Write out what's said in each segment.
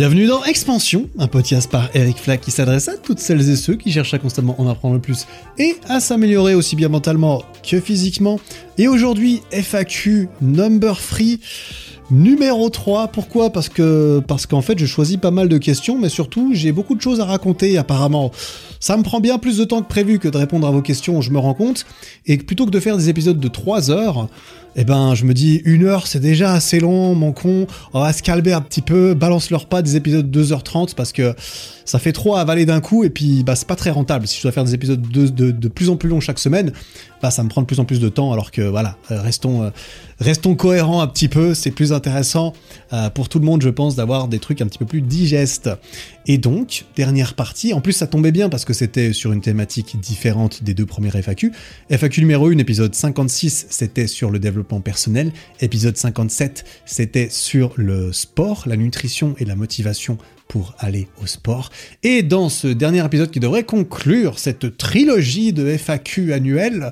Bienvenue dans Expansion, un podcast par Eric Flack qui s'adresse à toutes celles et ceux qui cherchent à constamment en apprendre le plus et à s'améliorer aussi bien mentalement que physiquement. Et aujourd'hui, FAQ number free numéro 3. Pourquoi? Parce que parce qu'en fait, je choisis pas mal de questions, mais surtout, j'ai beaucoup de choses à raconter apparemment. Ça me prend bien plus de temps que prévu que de répondre à vos questions, je me rends compte. Et plutôt que de faire des épisodes de 3 heures, eh ben, je me dis, une heure, c'est déjà assez long, mon con. On va se calmer un petit peu, balance-leur pas des épisodes de 2h30 parce que ça fait trop à avaler d'un coup et puis, bah, c'est pas très rentable. Si je dois faire des épisodes de, de, plus en plus longs chaque semaine, bah, ça me prend de plus en plus de temps alors que, voilà, euh, restons, euh, restons cohérents un petit peu. C'est plus intéressant euh, pour tout le monde, je pense, d'avoir des trucs un petit peu plus digestes. Et donc, dernière partie, en plus, ça tombait bien parce que c'était sur une thématique différente des deux premiers FAQ. FAQ numéro 1, épisode 56, c'était sur le développement personnel. Épisode 57, c'était sur le sport, la nutrition et la motivation pour aller au sport. Et dans ce dernier épisode qui devrait conclure cette trilogie de FAQ annuelle,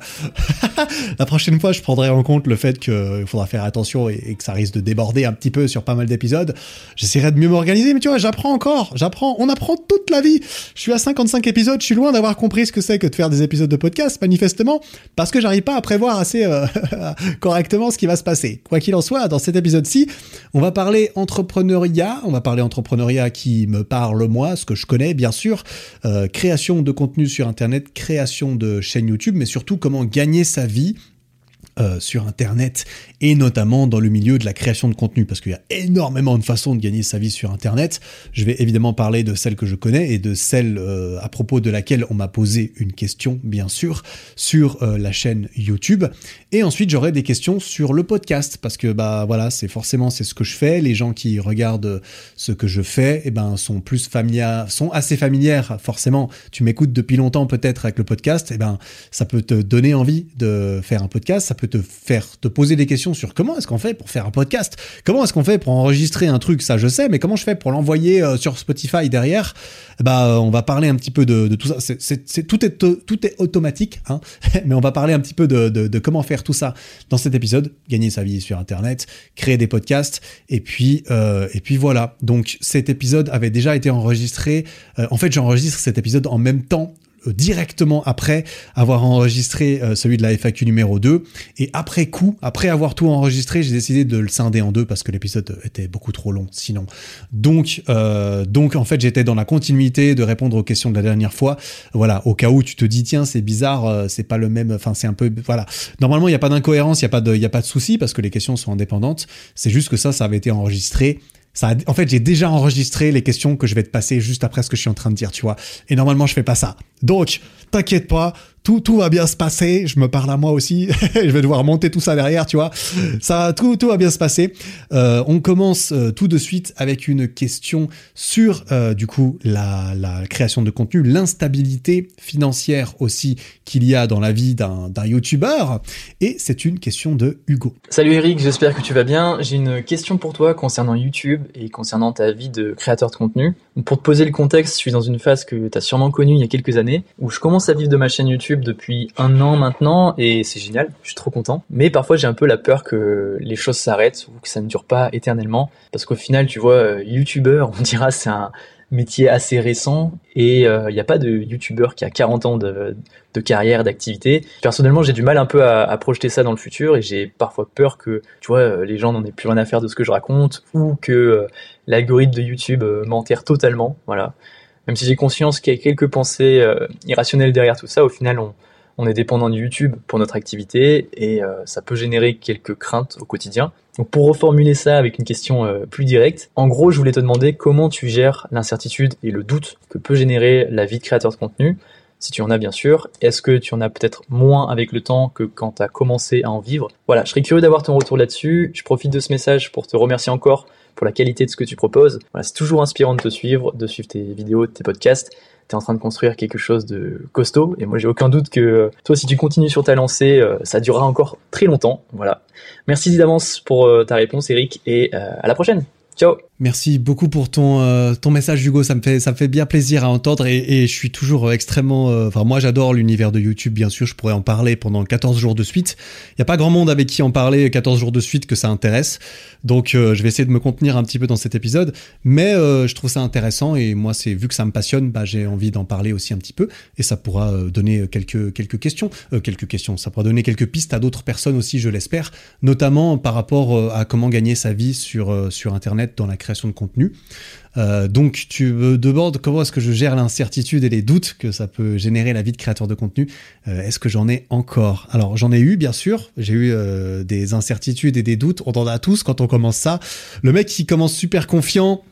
la prochaine fois je prendrai en compte le fait qu'il faudra faire attention et, que ça risque de déborder un petit peu sur pas mal d'épisodes. J'essaierai de mieux m'organiser, mais tu vois, j'apprends encore, j'apprends, on apprend toute la vie. Je suis à 55 épisodes, je suis loin d'avoir compris ce que c'est que de faire des épisodes de podcast, manifestement, parce que j'arrive pas à prévoir assez euh, correctement ce qui va se passer. Quoi qu'il en soit, dans cet épisode-ci, on va parler entrepreneuriat, on va parler entrepreneuriat qui me parle moi, ce que je connais bien sûr, euh, création de contenu sur Internet, création de chaîne YouTube, mais surtout comment gagner sa vie euh, sur Internet et notamment dans le milieu de la création de contenu parce qu'il y a énormément de façons de gagner sa vie sur Internet. Je vais évidemment parler de celle que je connais et de celle euh, à propos de laquelle on m'a posé une question, bien sûr, sur euh, la chaîne YouTube. Et ensuite, j'aurai des questions sur le podcast parce que bah voilà, c'est forcément c'est ce que je fais. Les gens qui regardent ce que je fais, eh ben sont plus familiers, sont assez familières. Forcément, tu m'écoutes depuis longtemps peut-être avec le podcast, eh ben ça peut te donner envie de faire un podcast, ça peut te faire te poser des questions sur comment est-ce qu'on fait pour faire un podcast, comment est-ce qu'on fait pour enregistrer un truc, ça je sais, mais comment je fais pour l'envoyer euh, sur Spotify derrière? Bah, on va parler un petit peu de, tout ça. C'est tout est tout est automatique, hein, mais on va parler un petit peu de, comment faire tout ça dans cet épisode, gagner sa vie sur Internet, créer des podcasts, et puis euh, et puis voilà. Donc cet épisode avait déjà été enregistré. En fait, j'enregistre cet épisode en même temps directement après avoir enregistré euh, celui de la FAQ numéro 2 et après coup, après avoir tout enregistré, j'ai décidé de le scinder en deux parce que l'épisode était beaucoup trop long sinon. Donc euh, donc en fait, j'étais dans la continuité de répondre aux questions de la dernière fois. Voilà, au cas où tu te dis tiens, c'est bizarre, c'est pas le même enfin c'est un peu voilà. Normalement, il n'y a pas d'incohérence, il y a pas de y a pas de souci parce que les questions sont indépendantes. C'est juste que ça ça avait été enregistré en fait, j'ai déjà enregistré les questions que je vais te passer juste après ce que je suis en train de dire, tu vois. Et normalement, je fais pas ça. Donc, t'inquiète pas, tout, va bien se passer. Je me parle à moi aussi. je vais devoir monter tout ça derrière, tu vois. Ça, tout, tout va bien se passer. Euh, on commence euh, tout de suite avec une question sur, euh, du coup, la, création de contenu, l'instabilité financière aussi qu'il y a dans la vie d'un YouTuber. Et c'est une question de Hugo. Salut Eric, j'espère que tu vas bien. J'ai une question pour toi concernant YouTube et concernant ta vie de créateur de contenu. Pour te poser le contexte, je suis dans une phase que tu as sûrement connue il y a quelques années, où je commence à vivre de ma chaîne YouTube depuis un an maintenant et c'est génial, je suis trop content. Mais parfois j'ai un peu la peur que les choses s'arrêtent ou que ça ne dure pas éternellement parce qu'au final, tu vois, euh, youtubeur, on dira c'est un métier assez récent et il euh, n'y a pas de youtubeur qui a 40 ans de, carrière, d'activité. Personnellement, j'ai du mal un peu à, projeter ça dans le futur et j'ai parfois peur que, tu vois, euh, les gens n'en aient plus rien à faire de ce que je raconte ou que l'algorithme de YouTube m'enterre totalement. Voilà même si j'ai conscience qu'il y a quelques pensées euh, irrationnelles derrière tout ça, au final, on, est dépendant de YouTube pour notre activité et euh, ça peut générer quelques craintes au quotidien. Donc pour reformuler ça avec une question euh, plus directe, en gros, je voulais te demander comment tu gères l'incertitude et le doute que peut générer la vie de créateur de contenu, si tu en as bien sûr. Est-ce que tu en as peut-être moins avec le temps que quand tu as commencé à en vivre? Voilà, je serais curieux d'avoir ton retour là-dessus. Je profite de ce message pour te remercier encore pour la qualité de ce que tu proposes. c'est toujours inspirant de te suivre, de suivre tes vidéos, tes podcasts. Tu es en train de construire quelque chose de costaud et moi j'ai aucun doute que euh, toi si tu continues sur ta lancée, euh, ça durera encore très longtemps. Voilà. Merci d'avance pour euh, ta réponse Eric et à la prochaine. Ciao. Merci beaucoup pour ton euh, ton message Hugo, ça me fait ça me fait bien plaisir à entendre et, je suis toujours euh, extrêmement euh, enfin moi j'adore l'univers de YouTube bien sûr, je pourrais en parler pendant 14 jours de suite. Il y a pas grand monde avec qui en parler 14 jours de suite que ça intéresse. Donc je vais essayer de me contenir un petit peu dans cet épisode, mais je trouve ça intéressant et moi c'est vu que ça me passionne, bah j'ai envie d'en parler aussi un petit peu et ça pourra donner quelques quelques questions, quelques questions, ça pourra donner quelques pistes à d'autres personnes aussi, je l'espère, notamment par rapport à comment gagner sa vie sur sur internet dans la création de contenu. Euh, donc tu me demandes comment est-ce que je gère l'incertitude et les doutes que ça peut générer la vie de créateur de contenu. Euh, est-ce que j'en ai encore? Alors j'en ai eu bien sûr, j'ai eu euh, des incertitudes et des doutes, on en a tous quand on commence ça. Le mec qui commence super confiant,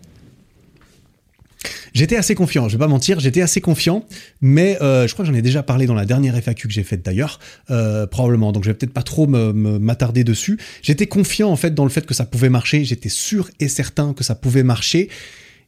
J'étais assez confiant, je vais pas mentir, j'étais assez confiant, mais euh, je crois que j'en ai déjà parlé dans la dernière FAQ que j'ai faite d'ailleurs, euh, probablement, donc je vais peut-être pas trop m'attarder dessus. J'étais confiant en fait dans le fait que ça pouvait marcher, j'étais sûr et certain que ça pouvait marcher,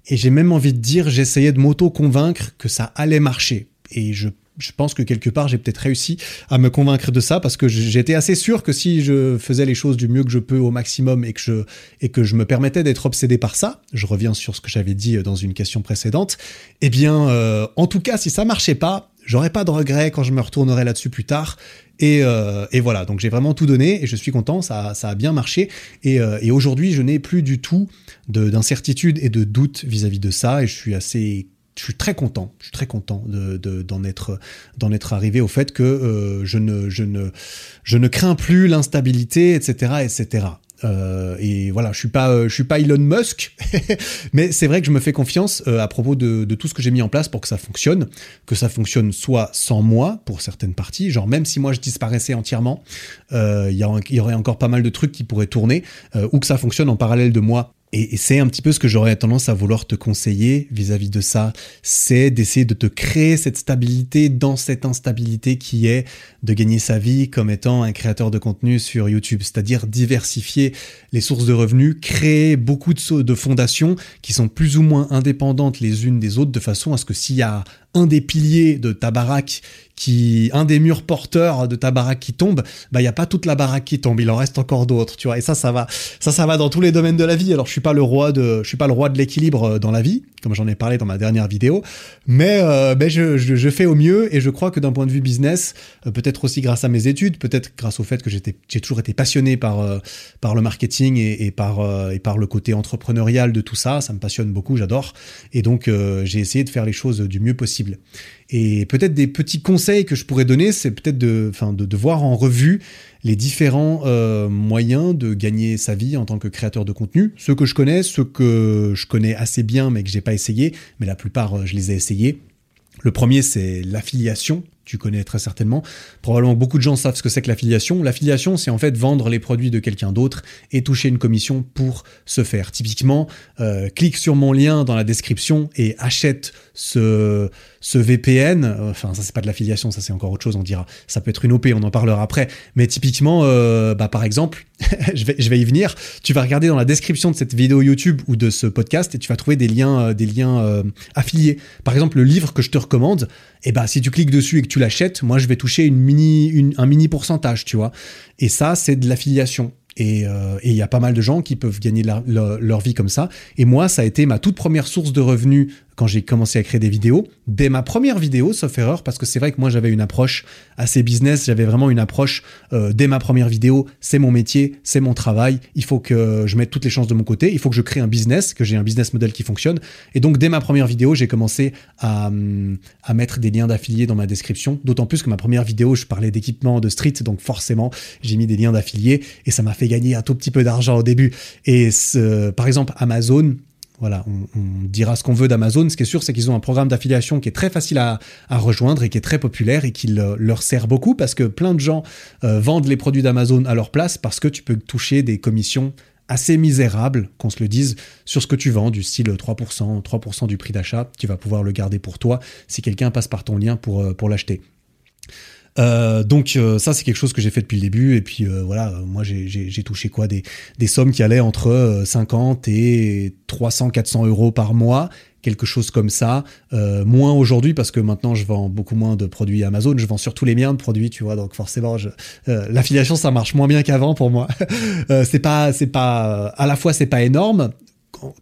et j'ai même envie de dire, j'essayais de m'auto-convaincre que ça allait marcher. Et je je pense que quelque part j'ai peut-être réussi à me convaincre de ça parce que j'étais assez sûr que si je faisais les choses du mieux que je peux au maximum et que je et que je me permettais d'être obsédé par ça, je reviens sur ce que j'avais dit dans une question précédente, eh bien euh, en tout cas si ça marchait pas, j'aurais pas de regrets quand je me retournerai là-dessus plus tard. Et, euh, et, voilà, donc j'ai vraiment tout donné et je suis content, ça, ça a bien marché. Et, euh, et aujourd'hui, je n'ai plus du tout d'incertitude et de doute vis-à-vis -vis de ça et je suis assez je suis très content, je suis très content d'en être arrivé au fait que euh, je ne crains plus l'instabilité, etc., etc. Euh, et voilà, je suis euh, suis pas Elon Musk, mais c'est vrai que je me fais confiance à propos de, tout ce que j'ai mis en place pour que ça fonctionne, que ça fonctionne soit sans moi pour certaines parties, genre même si moi je disparaissais entièrement, il y, aurait encore pas mal de trucs qui pourraient tourner, ou que ça fonctionne en parallèle de moi et, c'est un petit peu ce que j'aurais tendance à vouloir te conseiller vis-à-vis de ça, c'est d'essayer de te créer cette stabilité dans cette instabilité qui est de gagner sa vie comme étant un créateur de contenu sur YouTube, c'est-à-dire diversifier les sources de revenus, créer beaucoup de, fondations qui sont plus ou moins indépendantes les unes des autres de façon à ce que s'il y a un des piliers de ta baraque qui, un des murs porteurs de ta baraque qui tombe, bah, il n'y a pas toute la baraque qui tombe, il en reste encore d'autres, tu vois. Et ça, ça va, ça, ça va dans tous les domaines de la vie. Alors, je suis pas le roi de, je suis pas le roi de l'équilibre euh, dans la vie, comme j'en ai parlé dans ma dernière vidéo, mais, euh, je, je, fais au mieux et je crois que d'un point de vue business, euh, peut-être aussi grâce à mes études, peut-être grâce au fait que j'étais, j'ai toujours été passionné par, par le marketing et, et par, et par le côté entrepreneurial de tout ça, ça me passionne beaucoup, j'adore. Et donc, j'ai essayé de faire les choses du mieux possible. Et peut-être des petits conseils que je pourrais donner, c'est peut-être de, de, de, voir en revue les différents euh, moyens de gagner sa vie en tant que créateur de contenu. Ceux que je connais, ceux que je connais assez bien mais que j'ai pas essayé, mais la plupart euh, je les ai essayés. Le premier, c'est l'affiliation tu connais très certainement. Probablement beaucoup de gens savent ce que c'est que l'affiliation. L'affiliation, c'est en fait vendre les produits de quelqu'un d'autre et toucher une commission pour ce faire. Typiquement, euh, clique sur mon lien dans la description et achète ce, ce VPN. Enfin, ça c'est pas de l'affiliation, ça c'est encore autre chose, on dira. Ça peut être une OP, on en parlera après. Mais typiquement, euh, bah, par exemple, je, vais, je vais y venir. Tu vas regarder dans la description de cette vidéo YouTube ou de ce podcast et tu vas trouver des liens, euh, des liens euh, affiliés. Par exemple, le livre que je te recommande, et eh bah, si tu cliques dessus et que tu l'achètes, moi, je vais toucher une mini, un mini pourcentage, tu vois. Et ça, c'est de l'affiliation. Et il y a pas mal de gens qui peuvent gagner leur vie comme ça. Et moi, ça a été ma toute première source de revenus quand j'ai commencé à créer des vidéos, dès ma première vidéo, sauf erreur, parce que c'est vrai que moi j'avais une approche assez business, j'avais vraiment une approche euh, dès ma première vidéo, c'est mon métier, c'est mon travail, il faut que je mette toutes les chances de mon côté, il faut que je crée un business, que j'ai un business model qui fonctionne. Et donc dès ma première vidéo, j'ai commencé à, à mettre des liens d'affiliés dans ma description, d'autant plus que ma première vidéo, je parlais d'équipement de street, donc forcément j'ai mis des liens d'affiliés et ça m'a fait gagner un tout petit peu d'argent au début. Et par exemple Amazon, voilà, on, dira ce qu'on veut d'Amazon. Ce qui est sûr, c'est qu'ils ont un programme d'affiliation qui est très facile à, rejoindre et qui est très populaire et qui leur sert beaucoup parce que plein de gens euh, vendent les produits d'Amazon à leur place parce que tu peux toucher des commissions assez misérables, qu'on se le dise, sur ce que tu vends, du style 3%, 3% du prix d'achat. Tu vas pouvoir le garder pour toi si quelqu'un passe par ton lien pour, euh, pour l'acheter. Euh, donc euh, ça c'est quelque chose que j'ai fait depuis le début. Et puis euh, voilà moi j'ai touché quoi des, des sommes qui allaient entre 50 et 300 400 euros par mois quelque chose comme ça. Moins aujourd'hui parce que maintenant je vends beaucoup moins de produits Amazon. Je vends surtout les miens de produits tu vois. Donc forcément l'affiliation ça marche moins bien qu'avant pour moi. C'est pas c'est pas à la fois c'est pas énorme.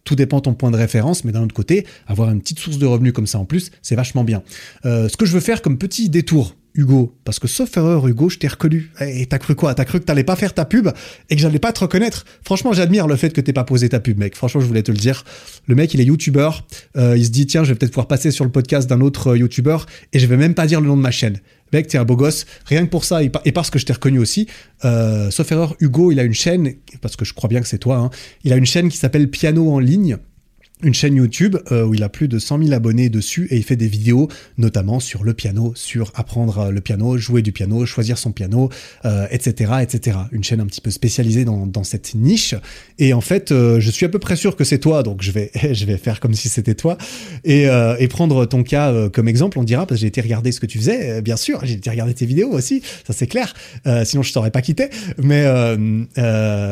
Tout dépend de ton point de référence, mais d'un autre côté, avoir une petite source de revenus comme ça en plus, c'est vachement bien. Ce que je veux faire comme petit détour, Hugo, parce que sauf erreur, Hugo, je t'ai reconnu. Et t'as cru quoi? T'as cru que t'allais pas faire ta pub et que j'allais pas te reconnaître? Franchement, j'admire le fait que t'aies pas posé ta pub, mec. Franchement, je voulais te le dire. Le mec, il est youtubeur. Euh, il se dit, tiens, je vais peut-être pouvoir passer sur le podcast d'un autre euh, youtubeur et je vais même pas dire le nom de ma chaîne. Mec, t'es un beau gosse. Rien que pour ça, et parce que je t'ai reconnu aussi, euh, sauf erreur, Hugo, il a une chaîne, parce que je crois bien que c'est toi, hein, il a une chaîne qui s'appelle Piano en ligne une chaîne YouTube euh, où il a plus de 100 000 abonnés dessus et il fait des vidéos notamment sur le piano, sur apprendre le piano, jouer du piano, choisir son piano, etc., euh, etc. Une chaîne un petit peu spécialisée dans, cette niche. Et en fait, euh, je suis à peu près sûr que c'est toi, donc je vais, je vais faire comme si c'était toi et, et, prendre ton cas comme exemple. On dira parce que j'ai été regarder ce que tu faisais, bien sûr, j'ai été regarder tes vidéos aussi, ça c'est clair. sinon je t'aurais pas quitté. Mais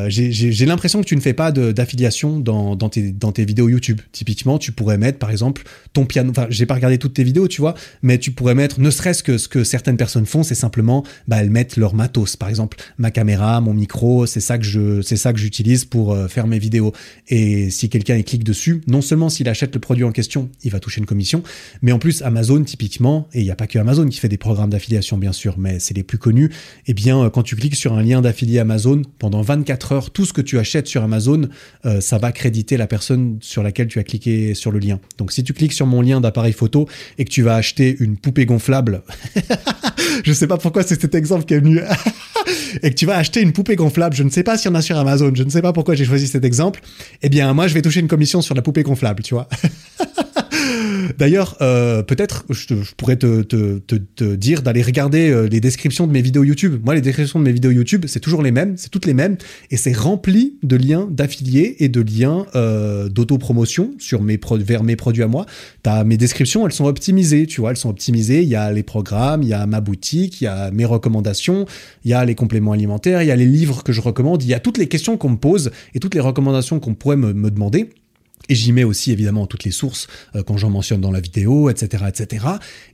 j'ai l'impression que tu ne fais pas d'affiliation dans, tes, dans tes vidéos YouTube. Typiquement, tu pourrais mettre, par exemple, ton piano. Enfin, j'ai pas regardé toutes tes vidéos, tu vois, mais tu pourrais mettre, ne serait-ce que ce que certaines personnes font, c'est simplement, bah, elles mettent leur matos. Par exemple, ma caméra, mon micro, c'est ça que je, c'est ça que j'utilise pour euh, faire mes vidéos. Et si quelqu'un clique dessus, non seulement s'il achète le produit en question, il va toucher une commission, mais en plus, Amazon, typiquement, et il n'y a pas que Amazon qui fait des programmes d'affiliation, bien sûr, mais c'est les plus connus. Eh bien, euh, quand tu cliques sur un lien d'affilié Amazon, pendant 24 heures, tout ce que tu achètes sur Amazon, euh, ça va créditer la personne sur laquelle tu as cliquer sur le lien. Donc si tu cliques sur mon lien d'appareil photo et que tu vas acheter une poupée gonflable, je sais pas pourquoi c'est cet exemple qui est venu, et que tu vas acheter une poupée gonflable, je ne sais pas s'il y en a sur Amazon, je ne sais pas pourquoi j'ai choisi cet exemple, eh bien moi je vais toucher une commission sur la poupée gonflable, tu vois. D'ailleurs, euh, peut-être je, pourrais te, dire d'aller regarder euh, les descriptions de mes vidéos YouTube. Moi, les descriptions de mes vidéos YouTube, c'est toujours les mêmes, c'est toutes les mêmes, et c'est rempli de liens d'affiliés et de liens euh, d'autopromotion sur mes vers mes produits à moi. As mes descriptions, elles sont optimisées, tu vois, elles sont optimisées. Il y a les programmes, il y a ma boutique, il y a mes recommandations, il y a les compléments alimentaires, il y a les livres que je recommande, il y a toutes les questions qu'on me pose et toutes les recommandations qu'on pourrait me demander. Et j'y mets aussi évidemment toutes les sources euh, quand j'en mentionne dans la vidéo, etc., etc.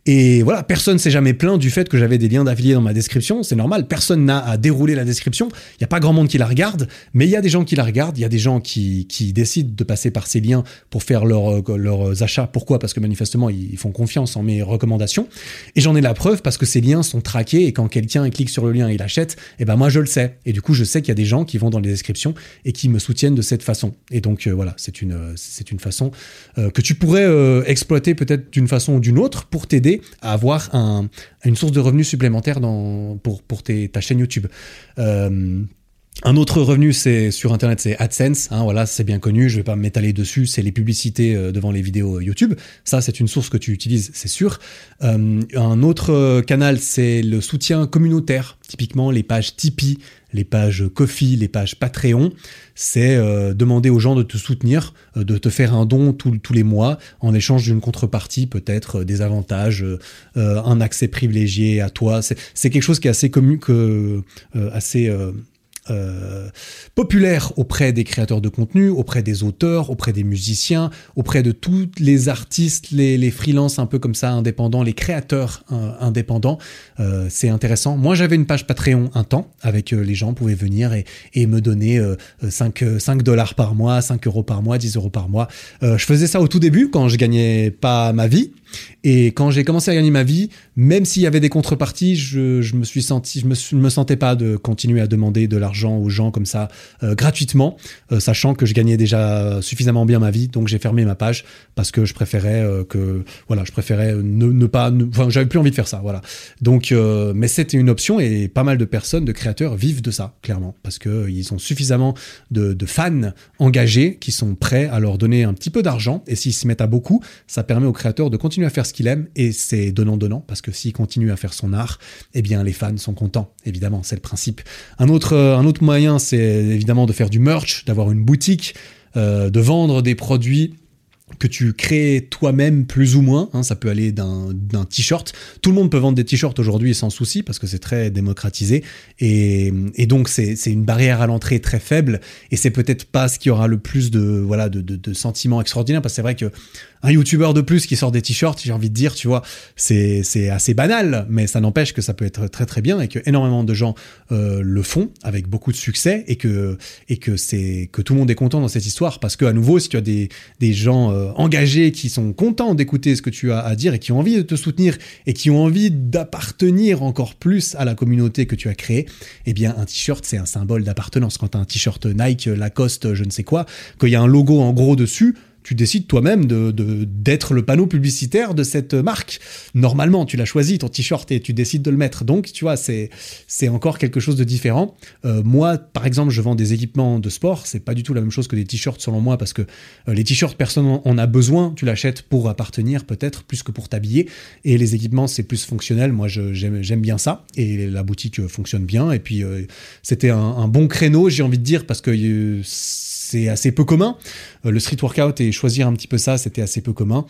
Et voilà, personne s'est jamais plaint du fait que j'avais des liens d'affiliés dans ma description. C'est normal, personne n'a à dérouler la description. Il n'y a pas grand monde qui la regarde, mais il y a des gens qui la regardent. Il y a des gens qui, qui décident de passer par ces liens pour faire leur, euh, leurs achats. Pourquoi? Parce que manifestement ils font confiance en mes recommandations. Et j'en ai la preuve parce que ces liens sont traqués et quand quelqu'un clique sur le lien et il achète, et eh ben moi je le sais. Et du coup je sais qu'il y a des gens qui vont dans les descriptions et qui me soutiennent de cette façon. Et donc euh, voilà, c'est une c'est une façon euh, que tu pourrais euh, exploiter peut-être d'une façon ou d'une autre pour t'aider à avoir une source de revenus supplémentaire pour ta chaîne YouTube. Euh, un autre revenu, c'est sur Internet, c'est AdSense. Hein, voilà, c'est bien connu. Je vais pas m'étaler dessus. C'est les publicités devant les vidéos YouTube. Ça, c'est une source que tu utilises, c'est sûr. un autre canal, c'est le soutien communautaire. Typiquement, les pages Tipeee, les pages Kofi, les pages Patreon, c'est euh, demander aux gens de te soutenir, euh, de te faire un don tous les mois en échange d'une contrepartie, peut-être euh, des avantages, un accès privilégié à toi. C'est quelque chose qui est assez commun, que, assez euh, populaire auprès des créateurs de contenu, auprès des auteurs, auprès des musiciens, auprès de tous les artistes, les, les freelances un peu comme ça indépendants, les créateurs euh, indépendants. Euh, c'est intéressant. Moi, j'avais une page Patreon un temps avec les gens pouvaient venir et, me donner 5, 5 dollars par mois, 5 euros par mois, 10 euros par mois. je faisais ça au tout début quand je gagnais pas ma vie. Et quand j'ai commencé à gagner ma vie, même s'il y avait des contreparties, je, je me suis senti, je me, me sentais pas de continuer à demander de l'argent aux gens comme ça euh, gratuitement, euh, sachant que je gagnais déjà suffisamment bien ma vie. Donc j'ai fermé ma page parce que je préférais euh, que, voilà, je préférais ne, pas, enfin, j'avais plus envie de faire ça, voilà. Donc, mais c'était une option et pas mal de personnes, de créateurs vivent de ça, clairement, parce que ils ont suffisamment de, fans engagés qui sont prêts à leur donner un petit peu d'argent. Et s'ils se mettent à beaucoup, ça permet aux créateurs de continuer à faire ce qu'il aime et c'est donnant-donnant parce que s'il continue à faire son art, eh bien les fans sont contents. Évidemment, c'est le principe. Un autre, un autre moyen, c'est évidemment de faire du merch, d'avoir une boutique, euh, de vendre des produits que tu crées toi-même plus ou moins. Hein, ça peut aller d'un t-shirt. Tout le monde peut vendre des t-shirts aujourd'hui sans souci parce que c'est très démocratisé. Et, donc c'est une barrière à l'entrée très faible. Et c'est peut-être pas ce qui aura le plus de voilà de, sentiments extraordinaires parce que c'est vrai que un youtubeur de plus qui sort des t-shirts, j'ai envie de dire, tu vois, c'est assez banal, mais ça n'empêche que ça peut être très très bien et que énormément de gens euh, le font avec beaucoup de succès et que et que que tout le monde est content dans cette histoire parce que à nouveau, si tu as des des gens euh, engagés qui sont contents d'écouter ce que tu as à dire et qui ont envie de te soutenir et qui ont envie d'appartenir encore plus à la communauté que tu as créée, eh bien un t-shirt c'est un symbole d'appartenance. Quand tu as un t-shirt Nike, Lacoste, je ne sais quoi, qu'il y a un logo en gros dessus, tu décides toi-même de, d'être le panneau publicitaire de cette marque. Normalement, tu l'as choisi, ton t-shirt, et tu décides de le mettre. Donc, tu vois, c'est, c'est encore quelque chose de différent. Euh, moi, par exemple, je vends des équipements de sport. C'est pas du tout la même chose que des t-shirts, selon moi, parce que euh, les t-shirts, personne en a besoin. Tu l'achètes pour appartenir, peut-être, plus que pour t'habiller. Et les équipements, c'est plus fonctionnel. Moi, j'aime, bien ça. Et la boutique fonctionne bien. Et puis, euh, c'était un, bon créneau, j'ai envie de dire, parce que c'est assez peu commun. Euh, le street workout et choisir un petit peu ça, c'était assez peu commun.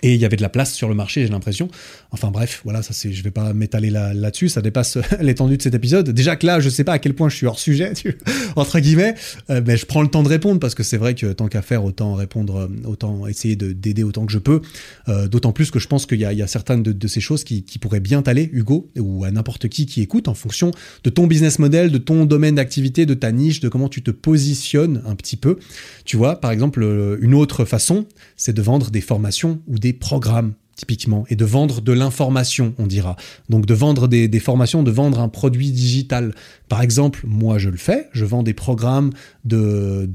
Et il y avait de la place sur le marché, j'ai l'impression. Enfin bref, voilà, ça c'est, je vais pas m'étaler là, là-dessus, ça dépasse l'étendue de cet épisode. Déjà que là, je sais pas à quel point je suis hors sujet, entre guillemets, euh, mais je prends le temps de répondre parce que c'est vrai que tant qu'à faire, autant répondre, euh, autant essayer de, d'aider autant que je peux. Euh, d'autant plus que je pense qu'il y a, certaines de, ces choses qui, qui pourraient bien t'aller, Hugo, ou à n'importe qui qui écoute, en fonction de ton business model, de ton domaine d'activité, de ta niche, de comment tu te positionnes un petit peu. Tu vois, par exemple, une autre façon, c'est de vendre des formations ou des programmes typiquement, et de vendre de l'information, on dira. Donc de vendre des, formations, de vendre un produit digital. Par exemple, moi je le fais, je vends des programmes de,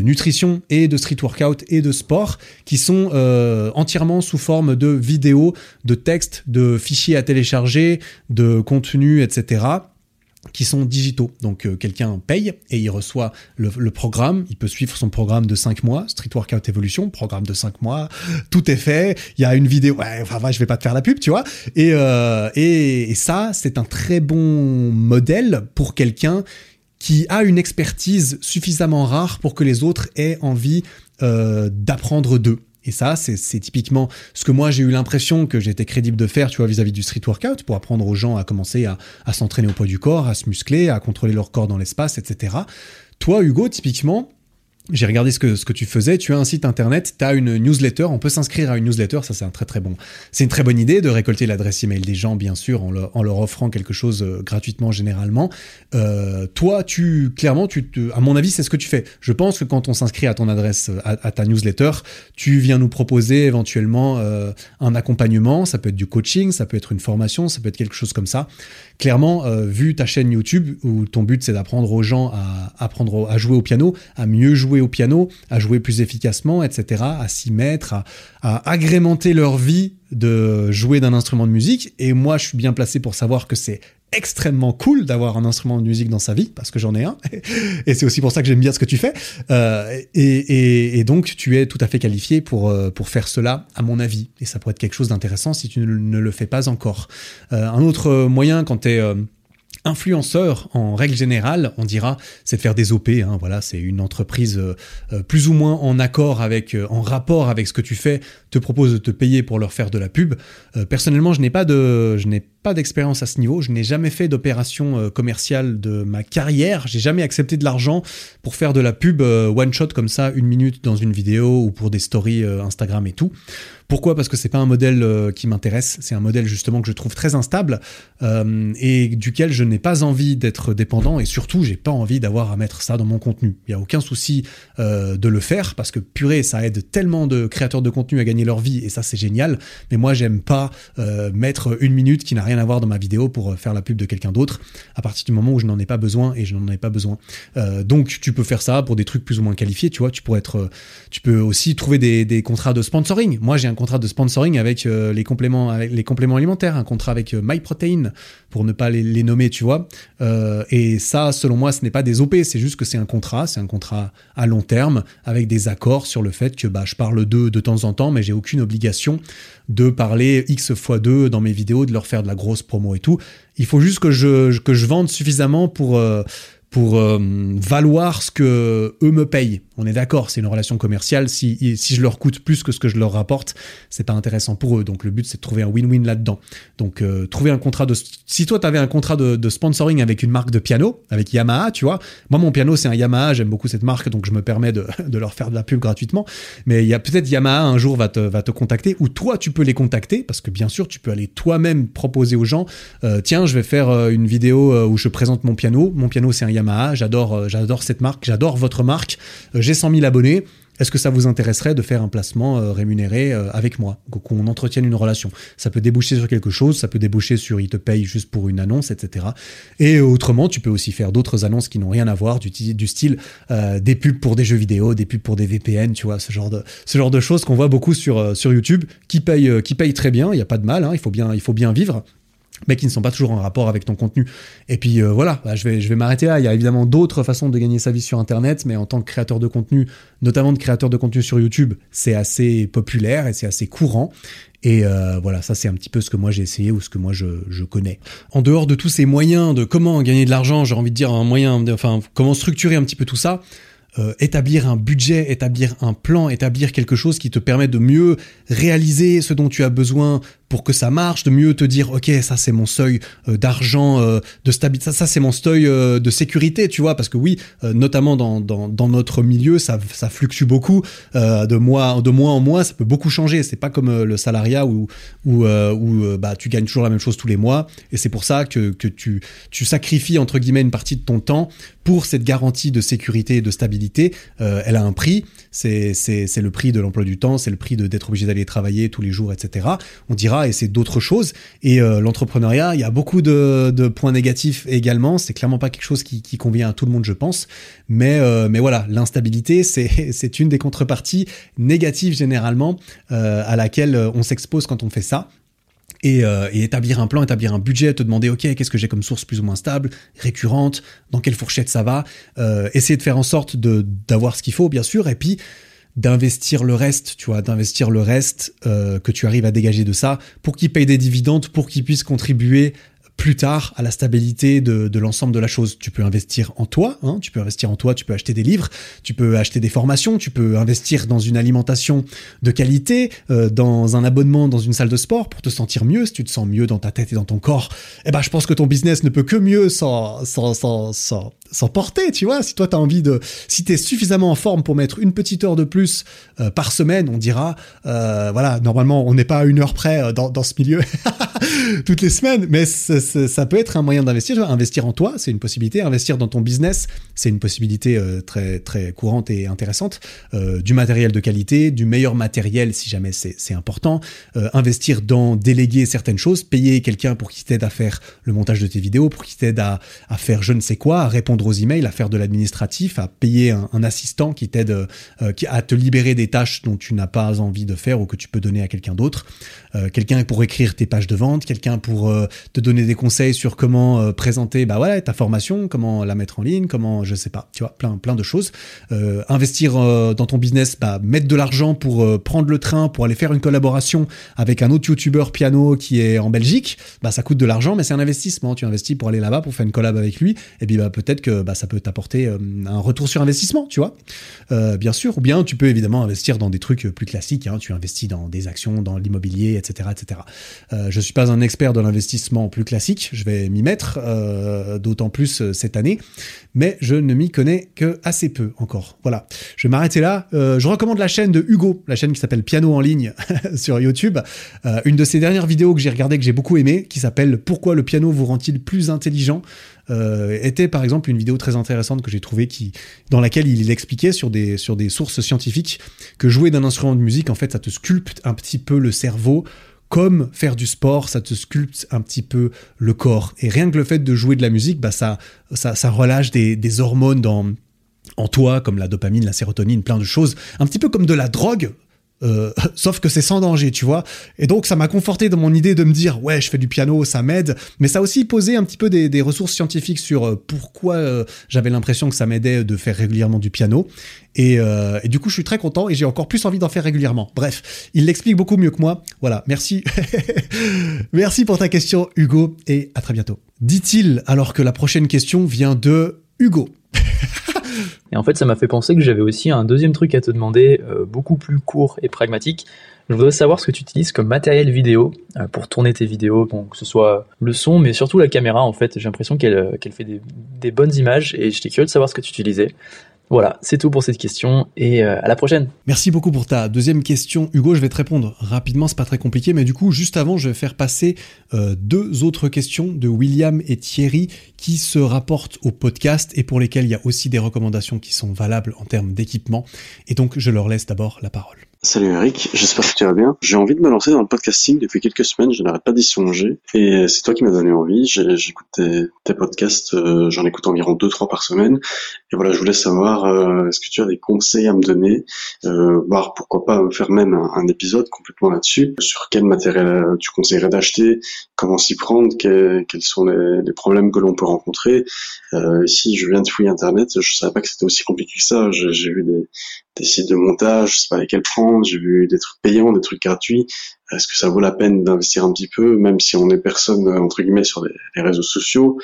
nutrition et de street workout et de sport qui sont euh, entièrement sous forme de vidéos, de textes, de fichiers à télécharger, de contenu, etc qui sont digitaux. Donc euh, quelqu'un paye et il reçoit le, programme, il peut suivre son programme de 5 mois, Street Workout Evolution, programme de 5 mois, tout est fait, il y a une vidéo, ouais, enfin je vais pas te faire la pub, tu vois. Et, euh, et, ça, c'est un très bon modèle pour quelqu'un qui a une expertise suffisamment rare pour que les autres aient envie euh, d'apprendre d'eux. Et ça, c'est typiquement ce que moi j'ai eu l'impression que j'étais crédible de faire, vis-à-vis du street workout, pour apprendre aux gens à commencer à s'entraîner au poids du corps, à se muscler, à contrôler leur corps dans l'espace, etc. Toi, Hugo, typiquement, j'ai regardé ce que, ce que tu faisais, tu as un site internet, tu as une newsletter, on peut s'inscrire à une newsletter, ça c'est un très très bon. C'est une très bonne idée de récolter l'adresse email des gens, bien sûr, en, leur offrant quelque chose euh, gratuitement généralement. Euh, toi, tu, clairement, tu à mon avis, c'est ce que tu fais. Je pense que quand on s'inscrit à ton adresse, à, ta newsletter, tu viens nous proposer éventuellement euh, un accompagnement, ça peut être du coaching, ça peut être une formation, ça peut être quelque chose comme ça. Clairement, vu ta chaîne YouTube, où ton but c'est d'apprendre aux gens à apprendre à jouer au piano, à mieux jouer au piano, à jouer plus efficacement, etc., à s'y mettre, à, agrémenter leur vie de jouer d'un instrument de musique. Et moi, je suis bien placé pour savoir que c'est extrêmement cool d'avoir un instrument de musique dans sa vie, parce que j'en ai un, et c'est aussi pour ça que j'aime bien ce que tu fais. Euh, et, donc, tu es tout à fait qualifié pour, euh, pour faire cela, à mon avis. Et ça pourrait être quelque chose d'intéressant si tu ne, le fais pas encore. Euh, un autre moyen, quand tu es influenceur, en règle générale, on dira, c'est de faire des OP. Hein, voilà, c'est une entreprise euh, euh, plus ou moins en accord avec, euh, en rapport avec ce que tu fais, te propose de te payer pour leur faire de la pub. personnellement, je n'ai pas de, je n'ai pas d'expérience à ce niveau. Je n'ai jamais fait d'opération commerciale de ma carrière. J'ai jamais accepté de l'argent pour faire de la pub one shot comme ça, une minute dans une vidéo ou pour des stories Instagram et tout. Pourquoi? Parce que c'est pas un modèle euh, qui m'intéresse. C'est un modèle justement que je trouve très instable euh, et duquel je n'ai pas envie d'être dépendant et surtout j'ai pas envie d'avoir à mettre ça dans mon contenu. Il y a aucun souci euh, de le faire parce que purée, ça aide tellement de créateurs de contenu à gagner leur vie et ça c'est génial. Mais moi j'aime pas mettre une minute qui n'a rien à voir dans ma vidéo pour faire la pub de quelqu'un d'autre à partir du moment où je n'en ai pas besoin et je n'en ai pas besoin. donc tu peux faire ça pour des trucs plus ou moins qualifiés. Tu vois, tu pourrais être, tu peux aussi trouver des, des contrats de sponsoring. Moi j'ai un contrat de sponsoring avec euh, les compléments avec les compléments alimentaires, un contrat avec euh, MyProtein pour ne pas les, nommer, tu vois. Euh, et ça, selon moi, ce n'est pas des OP, c'est juste que c'est un contrat, c'est un contrat à long terme avec des accords sur le fait que bah, je parle d'eux de temps en temps, mais j'ai aucune obligation de parler X fois 2 dans mes vidéos, de leur faire de la grosse promo et tout. Il faut juste que je, que je vende suffisamment pour pour euh, valoir ce que eux me payent. On est d'accord, c'est une relation commerciale. Si, si je leur coûte plus que ce que je leur rapporte, c'est pas intéressant pour eux. Donc le but c'est de trouver un win-win là-dedans. Donc euh, trouver un contrat de. Si toi t'avais un contrat de, sponsoring avec une marque de piano, avec Yamaha, tu vois. Moi mon piano c'est un Yamaha, j'aime beaucoup cette marque, donc je me permets de, de leur faire de la pub gratuitement. Mais il y a peut-être Yamaha un jour va te, va te contacter, ou toi tu peux les contacter, parce que bien sûr tu peux aller toi-même proposer aux gens. Euh, tiens, je vais faire une vidéo où je présente mon piano. Mon piano c'est un Yamaha, j'adore, euh, j'adore cette marque, j'adore votre marque, euh, j'ai 100 000 abonnés. Est-ce que ça vous intéresserait de faire un placement euh, rémunéré avec moi? Qu'on entretienne une relation. Ça peut déboucher sur quelque chose, ça peut déboucher sur il te paye juste pour une annonce, etc. Et autrement, tu peux aussi faire d'autres annonces qui n'ont rien à voir, du, style des pubs pour des jeux vidéo, des pubs pour des VPN, tu vois, ce genre de, ce genre de choses qu'on voit beaucoup sur, sur YouTube, qui payent, qui payent très bien, il n'y a pas de mal, hein, il, faut bien, il faut bien vivre mais qui ne sont pas toujours en rapport avec ton contenu. Et puis euh, voilà, bah, je vais, je vais m'arrêter là. Il y a évidemment d'autres façons de gagner sa vie sur Internet, mais en tant que créateur de contenu, notamment de créateur de contenu sur YouTube, c'est assez populaire et c'est assez courant. Et euh, voilà, ça c'est un petit peu ce que moi j'ai essayé ou ce que moi je, je, connais. En dehors de tous ces moyens de comment gagner de l'argent, j'ai envie de dire un moyen, de, enfin comment structurer un petit peu tout ça, euh, établir un budget, établir un plan, établir quelque chose qui te permet de mieux réaliser ce dont tu as besoin pour que ça marche, de mieux te dire ok ça c'est mon seuil euh, d'argent, euh, de stabilité, ça, c'est mon seuil de sécurité, tu vois, parce que oui, notamment dans, dans, notre milieu, ça, ça fluctue beaucoup de mois de mois en mois, ça peut beaucoup changer. C'est pas comme le salariat où où, où bah tu gagnes toujours la même chose tous les mois, et c'est pour ça que, que tu tu sacrifies entre guillemets une partie de ton temps pour cette garantie de sécurité et de stabilité, euh, elle a un prix. C'est le prix de l'emploi du temps, c'est le prix d'être obligé d'aller travailler tous les jours, etc. On dira, et c'est d'autres choses. Et euh, l'entrepreneuriat, il y a beaucoup de, points négatifs également. C'est clairement pas quelque chose qui, convient à tout le monde, je pense. Mais, euh, mais voilà, l'instabilité, c'est une des contreparties négatives généralement à laquelle on s'expose quand on fait ça. Euh, et, établir un plan, établir un budget, te demander ok qu'est-ce que j'ai comme source plus ou moins stable, récurrente, dans quelle fourchette ça va, euh, essayer de faire en sorte de d'avoir ce qu'il faut bien sûr, et puis d'investir le reste, tu vois, d'investir le reste euh, que tu arrives à dégager de ça pour qu'il paye des dividendes, pour qu'il puisse contribuer plus tard à la stabilité de, de l'ensemble de la chose. Tu peux investir en toi, hein, tu peux investir en toi, tu peux acheter des livres, tu peux acheter des formations, tu peux investir dans une alimentation de qualité, euh, dans un abonnement dans une salle de sport pour te sentir mieux. Si tu te sens mieux dans ta tête et dans ton corps, eh ben je pense que ton business ne peut que mieux sans, sans, sans, sans, sans porter, tu vois. Si toi, tu as envie de... Si tu es suffisamment en forme pour mettre une petite heure de plus euh, par semaine, on dira, euh, voilà, normalement, on n'est pas à une heure près euh, dans, ce milieu toutes les semaines, mais ça peut être un moyen d'investir. Investir en toi, c'est une possibilité. Investir dans ton business, c'est une possibilité très, très courante et intéressante. du matériel de qualité, du meilleur matériel si jamais c'est important. investir dans déléguer certaines choses, payer quelqu'un pour qu'il t'aide à faire le montage de tes vidéos, pour qu'il t'aide à faire je ne sais quoi, à répondre aux emails, à faire de l'administratif, à payer un, assistant qui t'aide euh, à te libérer des tâches dont tu n'as pas envie de faire ou que tu peux donner à quelqu'un d'autre. Euh, quelqu'un pour écrire tes pages de vente, quelqu'un pour euh, te donner des conseils sur comment présenter bah voilà, ta formation, comment la mettre en ligne, comment je sais pas, tu vois, plein plein de choses. investir dans ton business, bah, mettre de l'argent pour prendre le train, pour aller faire une collaboration avec un autre youtubeur piano qui est en Belgique, bah ça coûte de l'argent, mais c'est un investissement. Tu investis pour aller là-bas, pour faire une collab avec lui, et puis bah peut-être que bah, ça peut t'apporter euh, un retour sur investissement, tu vois. Euh, bien sûr. Ou bien tu peux évidemment investir dans des trucs plus classiques. Hein. Tu investis dans des actions, dans l'immobilier, etc., etc. Euh, je suis pas un expert de l'investissement plus classique. Je vais m'y mettre, d'autant plus cette année, mais je ne m'y connais que assez peu encore. Voilà. Je vais m'arrêter là. je recommande la chaîne de Hugo, la chaîne qui s'appelle Piano en ligne sur YouTube. une de ses dernières vidéos que j'ai regardé que j'ai beaucoup aimé, qui s'appelle Pourquoi le piano vous rend-il plus intelligent? Euh, était par exemple une vidéo très intéressante que j'ai trouvée qui, dans laquelle il expliquait sur des, sur des sources scientifiques que jouer d'un instrument de musique, en fait, ça te sculpte un petit peu le cerveau comme faire du sport, ça te sculpte un petit peu le corps. Et rien que le fait de jouer de la musique, bah ça, ça, ça relâche des, des hormones dans, en toi, comme la dopamine, la sérotonine, plein de choses. Un petit peu comme de la drogue, euh, sauf que c'est sans danger, tu vois. Et donc ça m'a conforté dans mon idée de me dire ouais, je fais du piano, ça m'aide. Mais ça a aussi posé un petit peu des, ressources scientifiques sur euh, pourquoi euh, j'avais l'impression que ça m'aidait de faire régulièrement du piano. Et, et, du coup, je suis très content et j'ai encore plus envie d'en faire régulièrement. Bref, il l'explique beaucoup mieux que moi. Voilà, merci. merci pour ta question, Hugo, et à très bientôt. Dit-il alors que la prochaine question vient de Hugo. et en fait, ça m'a fait penser que j'avais aussi un deuxième truc à te demander, euh, beaucoup plus court et pragmatique. Je voudrais savoir ce que tu utilises comme matériel vidéo euh, pour tourner tes vidéos, donc que ce soit le son, mais surtout la caméra. En fait, j'ai l'impression qu'elle euh, qu'elle fait des, des, bonnes images et j'étais curieux de savoir ce que tu utilisais. Voilà, c'est tout pour cette question et euh, à la prochaine. Merci beaucoup pour ta deuxième question, Hugo. Je vais te répondre rapidement, c'est pas très compliqué, mais du coup, juste avant, je vais faire passer euh, deux autres questions de William et Thierry qui se rapportent au podcast et pour lesquelles il y a aussi des recommandations qui sont valables en termes d'équipement. Et donc, je leur laisse d'abord la parole. Salut Eric, j'espère que tu vas bien. J'ai envie de me lancer dans le podcasting depuis quelques semaines, je n'arrête pas d'y songer. Et c'est toi qui m'as donné envie, j'écoute tes, podcasts, euh, j'en écoute environ 2-3 par semaine. Et voilà, je voulais savoir, euh, est-ce que tu as des conseils à me donner, euh, voir pourquoi pas faire même un, épisode complètement là-dessus, sur quel matériel tu conseillerais d'acheter, comment s'y prendre, quels sont les, problèmes que l'on peut rencontrer? Euh, ici, je viens de fouiller Internet, je savais pas que c'était aussi compliqué que ça, j'ai vu des, des sites de montage, je sais pas lesquels prendre, j'ai vu des trucs payants, des trucs gratuits. Est-ce que ça vaut la peine d'investir un petit peu, même si on est personne entre guillemets sur les, réseaux sociaux?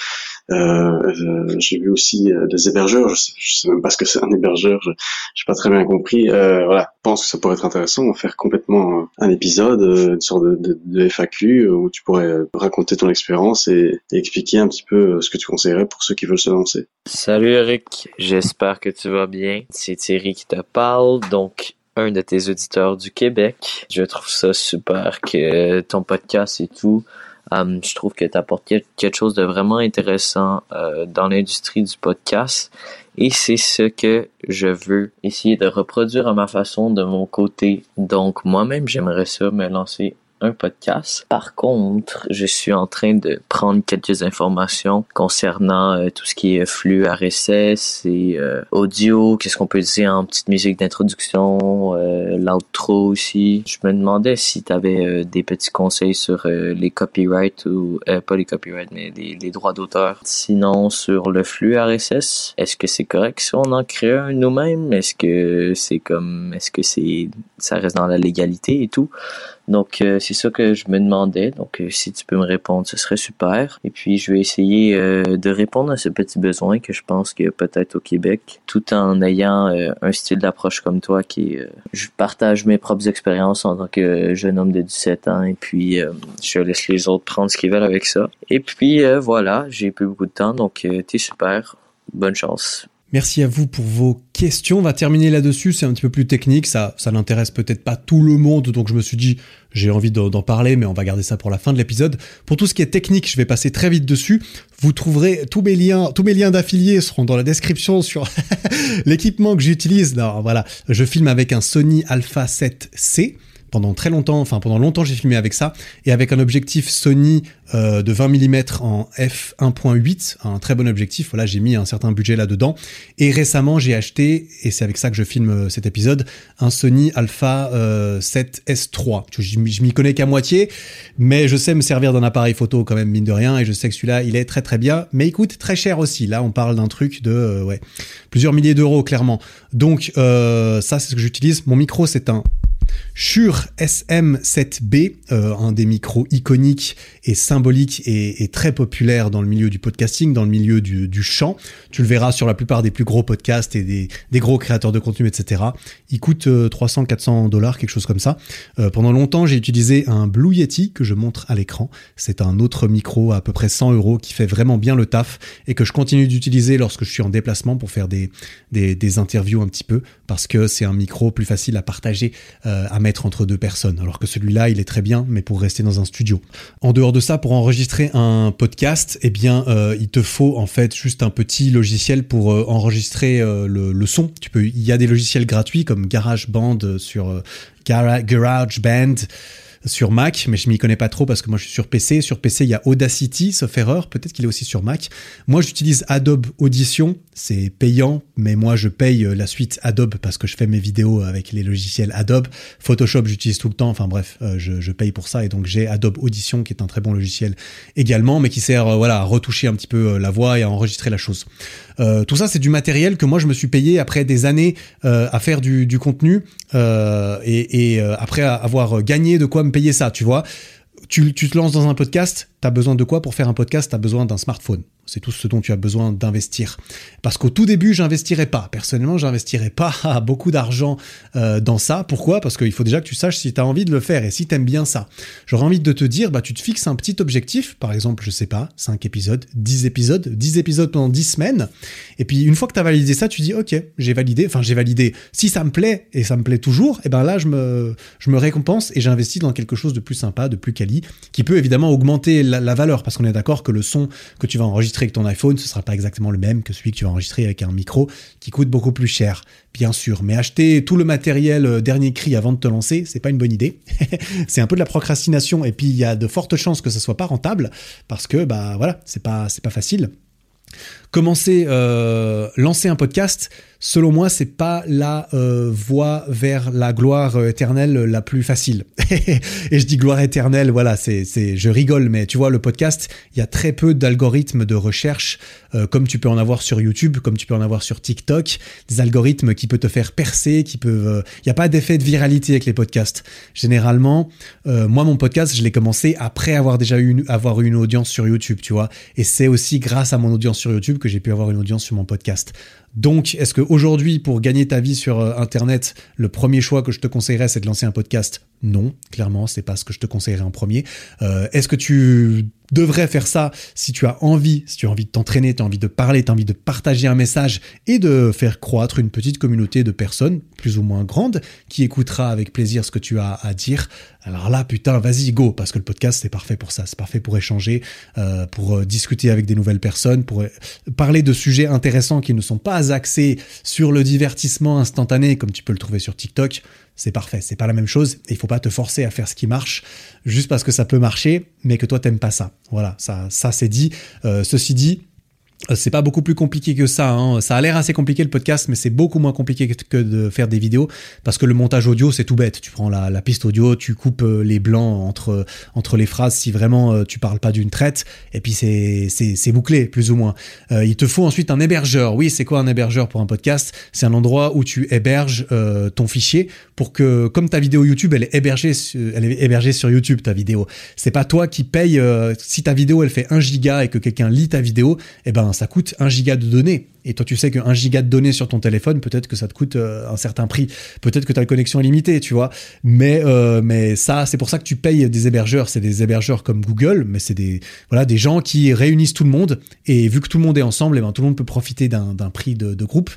Euh, euh, J'ai vu aussi euh, des hébergeurs. Je sais, même pas ce que c'est un hébergeur. Je n'ai pas très bien compris. Euh, voilà, je pense que ça pourrait être intéressant de faire complètement un épisode, une sorte de, de, FAQ où tu pourrais raconter ton expérience et, et, expliquer un petit peu ce que tu conseillerais pour ceux qui veulent se lancer. Salut Eric, j'espère que tu vas bien. C'est Thierry qui te parle. Donc un de tes auditeurs du Québec. Je trouve ça super que ton podcast et tout. Um, je trouve que tu apportes quelque chose de vraiment intéressant euh, dans l'industrie du podcast. Et c'est ce que je veux essayer de reproduire à ma façon de mon côté. Donc moi-même, j'aimerais ça me lancer un podcast. Par contre, je suis en train de prendre quelques informations concernant euh, tout ce qui est flux RSS et euh, audio, qu'est-ce qu'on peut dire en petite musique d'introduction, euh, l'outro aussi. Je me demandais si tu avais des petits conseils sur les copyrights ou pas les copyrights mais les, droits d'auteur. Sinon sur le flux RSS, est-ce que c'est correct si on en crée un nous-mêmes? Est-ce que c'est comme est-ce que c'est ça reste dans la légalité et tout? Donc euh, c'est ça que je me demandais. Donc euh, si tu peux me répondre, ce serait super. Et puis je vais essayer euh, de répondre à ce petit besoin que je pense a peut-être au Québec, tout en ayant un style d'approche comme toi qui je partage mes propres expériences en tant que jeune homme de 17 ans et puis je laisse les autres prendre ce qu'ils veulent avec ça. Et puis voilà, j'ai plus beaucoup de temps donc t'es super. Bonne chance. Merci à vous pour vos questions. On va terminer là-dessus. C'est un petit peu plus technique. Ça, n'intéresse peut-être pas tout le monde. Donc je me suis dit, j'ai envie d'en parler, mais on va garder ça pour la fin de l'épisode. Pour tout ce qui est technique, je vais passer très vite dessus. Vous trouverez tous mes liens, tous mes liens d'affiliés seront dans la description sur l'équipement que j'utilise. voilà. Je filme avec un Sony Alpha 7C pendant très longtemps, enfin pendant longtemps j'ai filmé avec ça, et avec un objectif Sony euh, de 20 mm en f1.8, un très bon objectif, voilà j'ai mis un certain budget là-dedans, et récemment j'ai acheté, et c'est avec ça que je filme euh, cet épisode, un Sony Alpha 7S3. Euh, je, m'y connais qu'à moitié, mais je sais me servir d'un appareil photo quand même mine de rien, et je sais que celui-là il est très très bien, mais il coûte très cher aussi, là on parle d'un truc de ouais, plusieurs milliers d'euros clairement. Donc ça c'est ce que j'utilise, mon micro c'est un Shure SM7B, euh, un des micros iconiques et symboliques et, très populaires dans le milieu du podcasting, dans le milieu du, chant. Tu le verras sur la plupart des plus gros podcasts et des, gros créateurs de contenu, etc. Il coûte 300-400 euh, dollars, quelque chose comme ça. Euh, pendant longtemps, j'ai utilisé un Blue Yeti que je montre à l'écran. C'est un autre micro à peu près 100 euros qui fait vraiment bien le taf et que je continue d'utiliser lorsque je suis en déplacement pour faire des, interviews un petit peu parce que c'est un micro plus facile à partager à mettre entre deux personnes, alors que celui-là, il est très bien, mais pour rester dans un studio. En dehors de ça, pour enregistrer un podcast, eh bien, euh, il te faut en fait juste un petit logiciel pour euh, enregistrer euh, le, son. Tu peux, il y a des logiciels gratuits comme GarageBand sur GarageBand sur Mac, mais je m'y connais pas trop parce que moi je suis sur PC. Sur PC, il y a Audacity, sauf erreur. Peut-être qu'il est aussi sur Mac. Moi, j'utilise Adobe Audition. C'est payant, mais moi je paye euh, la suite Adobe parce que je fais mes vidéos avec les logiciels Adobe. Photoshop, j'utilise tout le temps. Enfin bref, euh, je, paye pour ça et donc j'ai Adobe Audition qui est un très bon logiciel également, mais qui sert euh, voilà à retoucher un petit peu la voix et à enregistrer la chose. tout ça, c'est du matériel que moi je me suis payé après des années à faire du, contenu et, et après avoir gagné de quoi me payer ça, tu vois. Tu, tu te lances dans un podcast, tu besoin de quoi pour faire un podcast? Tu as besoin d'un smartphone. C'est tout ce dont tu as besoin d'investir. Parce qu'au tout début, j'investirais pas. Personnellement, j'investirais pas beaucoup d'argent euh, dans ça. Pourquoi? Parce qu'il faut déjà que tu saches si tu as envie de le faire et si tu aimes bien ça. J'aurais envie de te dire, bah, tu te fixes un petit objectif. Par exemple, je sais pas, 5 épisodes, 10 épisodes, 10 épisodes pendant 10 semaines. Et puis, une fois que tu as validé ça, tu dis, OK, j'ai validé. Enfin, j'ai validé. Si ça me plaît et ça me plaît toujours, et eh ben là, je me, je me récompense et j'investis dans quelque chose de plus sympa, de plus quali, qui peut évidemment augmenter la, la valeur. Parce qu'on est d'accord que le son que tu vas enregistrer avec ton iPhone, ce sera pas exactement le même que celui que tu vas enregistrer avec un micro qui coûte beaucoup plus cher, bien sûr. Mais acheter tout le matériel euh, dernier cri avant de te lancer, c'est pas une bonne idée. c'est un peu de la procrastination et puis il y a de fortes chances que ça soit pas rentable parce que bah voilà, c'est pas c'est pas facile. Commencer, euh, lancer un podcast, selon moi, c'est pas la euh, voie vers la gloire euh, éternelle la plus facile. et je dis gloire éternelle, voilà, c'est, c'est, je rigole, mais tu vois, le podcast, il y a très peu d'algorithmes de recherche, comme tu peux en avoir sur YouTube, comme tu peux en avoir sur TikTok, des algorithmes qui peuvent te faire percer, qui peuvent, il n'y a pas d'effet de viralité avec les podcasts. Généralement, moi, mon podcast, je l'ai commencé après avoir déjà eu avoir eu une audience sur YouTube, tu vois, et c'est aussi grâce à mon audience sur YouTube que j'ai pu avoir une audience sur mon podcast. Donc, est-ce qu'aujourd'hui, pour gagner ta vie sur euh, Internet, le premier choix que je te conseillerais, c'est de lancer un podcast? Non, clairement, c'est pas ce que je te conseillerais en premier. Euh, est-ce que tu devrais faire ça si tu as envie, si tu as envie de t'entraîner, tu as envie de parler, tu as envie de partager un message et de faire croître une petite communauté de personnes, plus ou moins grandes, qui écoutera avec plaisir ce que tu as à dire? Alors là, putain, vas-y, go, parce que le podcast, c'est parfait pour ça. C'est parfait pour échanger, euh, pour discuter avec des nouvelles personnes, pour parler de sujets intéressants qui ne sont pas axés sur le divertissement instantané, comme tu peux le trouver sur TikTok c'est parfait. C'est pas la même chose. Il faut pas te forcer à faire ce qui marche juste parce que ça peut marcher, mais que toi t'aimes pas ça. Voilà, ça, c'est dit. Euh, ceci dit, c'est pas beaucoup plus compliqué que ça. Hein. Ça a l'air assez compliqué le podcast, mais c'est beaucoup moins compliqué que de faire des vidéos parce que le montage audio c'est tout bête. Tu prends la, piste audio, tu coupes euh, les blancs entre entre les phrases si vraiment euh, tu parles pas d'une traite, et puis c'est c'est bouclé plus ou moins. Euh, il te faut ensuite un hébergeur. Oui, c'est quoi un hébergeur pour un podcast? C'est un endroit où tu héberges euh, ton fichier pour que comme ta vidéo YouTube elle est hébergée elle est hébergée sur YouTube ta vidéo. C'est pas toi qui paye si ta vidéo elle fait 1 giga et que quelqu'un lit ta vidéo, eh ben ça coûte 1 giga de données. Et toi, tu sais qu'un giga de données sur ton téléphone, peut-être que ça te coûte euh, un certain prix. Peut-être que ta connexion est limitée, tu vois. Mais, euh, mais ça, c'est pour ça que tu payes des hébergeurs. C'est des hébergeurs comme Google, mais c'est des, voilà, des gens qui réunissent tout le monde. Et vu que tout le monde est ensemble, et eh ben, tout le monde peut profiter d'un prix de, de, groupe.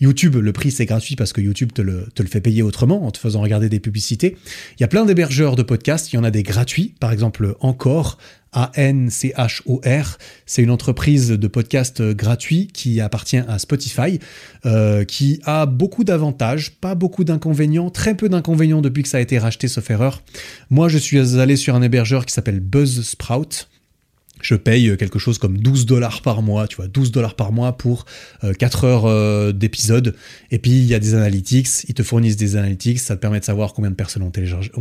YouTube, le prix, c'est gratuit parce que YouTube te le, te le fait payer autrement en te faisant regarder des publicités. Il y a plein d'hébergeurs de podcasts. Il y en a des gratuits. Par exemple, Encore, a-N-C-H-O-R. C'est une entreprise de podcast gratuit qui appartient à Spotify, euh, qui a beaucoup d'avantages, pas beaucoup d'inconvénients, très peu d'inconvénients depuis que ça a été racheté, sauf erreur. Moi, je suis allé sur un hébergeur qui s'appelle Buzzsprout je paye quelque chose comme 12 dollars par mois, tu vois, 12 dollars par mois pour 4 euh, heures euh, d'épisode. Et puis, il y a des analytics, ils te fournissent des analytics, ça te permet de savoir combien de personnes ont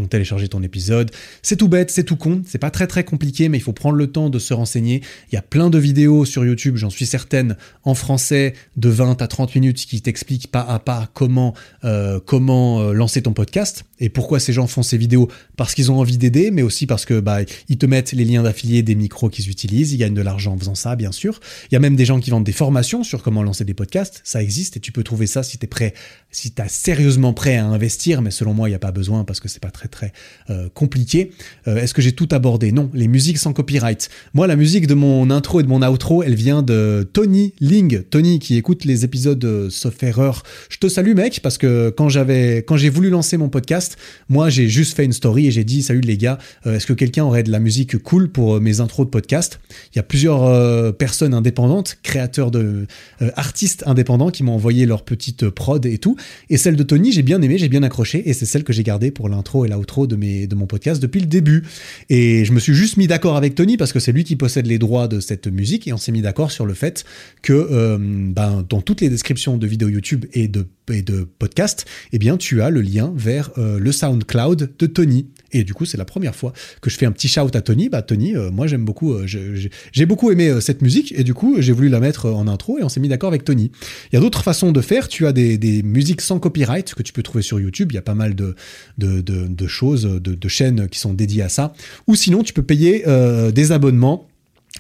téléchargé, ton épisode. C'est tout bête, c'est tout con, c'est pas très très compliqué, mais il faut prendre le temps de se renseigner. Il y a plein de vidéos sur YouTube, j'en suis certaine, en français, de 20 à 30 minutes qui t'expliquent pas à pas comment, euh, comment lancer ton podcast et pourquoi ces gens font ces vidéos. Parce qu'ils ont envie d'aider, mais aussi parce que bah, ils te mettent les liens d'affiliés des micros qu'ils utilisent, ils gagnent de l'argent en faisant ça, bien sûr. Il y a même des gens qui vendent des formations sur comment lancer des podcasts, ça existe et tu peux trouver ça si tu es prêt, si tu sérieusement prêt à investir, mais selon moi, il n'y a pas besoin parce que c'est pas très très euh, compliqué. Euh, est-ce que j'ai tout abordé? Non, les musiques sans copyright. Moi, la musique de mon intro et de mon outro, elle vient de Tony Ling. Tony qui écoute les épisodes euh, sauf erreur. Je te salue mec parce que quand j'avais quand j'ai voulu lancer mon podcast, moi j'ai juste fait une story et j'ai dit salut les gars, est-ce que quelqu'un aurait de la musique cool pour mes intros de podcast? Il y a plusieurs euh, personnes indépendantes, créateurs de euh, artistes indépendants qui m'ont envoyé leur petite prod et tout. Et celle de Tony, j'ai bien aimé, j'ai bien accroché et c'est celle que j'ai gardée pour l'intro et l'outro de mes de mon podcast depuis le début. Et je me suis juste mis d'accord avec Tony parce que c'est lui qui possède les droits de cette musique et on s'est mis d'accord sur le fait que euh, ben, dans toutes les descriptions de vidéos YouTube et de et de podcast, eh bien tu as le lien vers le SoundCloud de Tony. Et du coup, c'est la première fois que je fais un petit shout à Tony. Bah, Tony, euh, moi, j'aime beaucoup, euh, j'ai beaucoup aimé euh, cette musique et du coup, j'ai voulu la mettre en intro et on s'est mis d'accord avec Tony. Il y a d'autres façons de faire. Tu as des, musiques sans copyright que tu peux trouver sur YouTube. Il y a pas mal de, choses, de, chaînes qui sont dédiées à ça. Ou sinon, tu peux payer des abonnements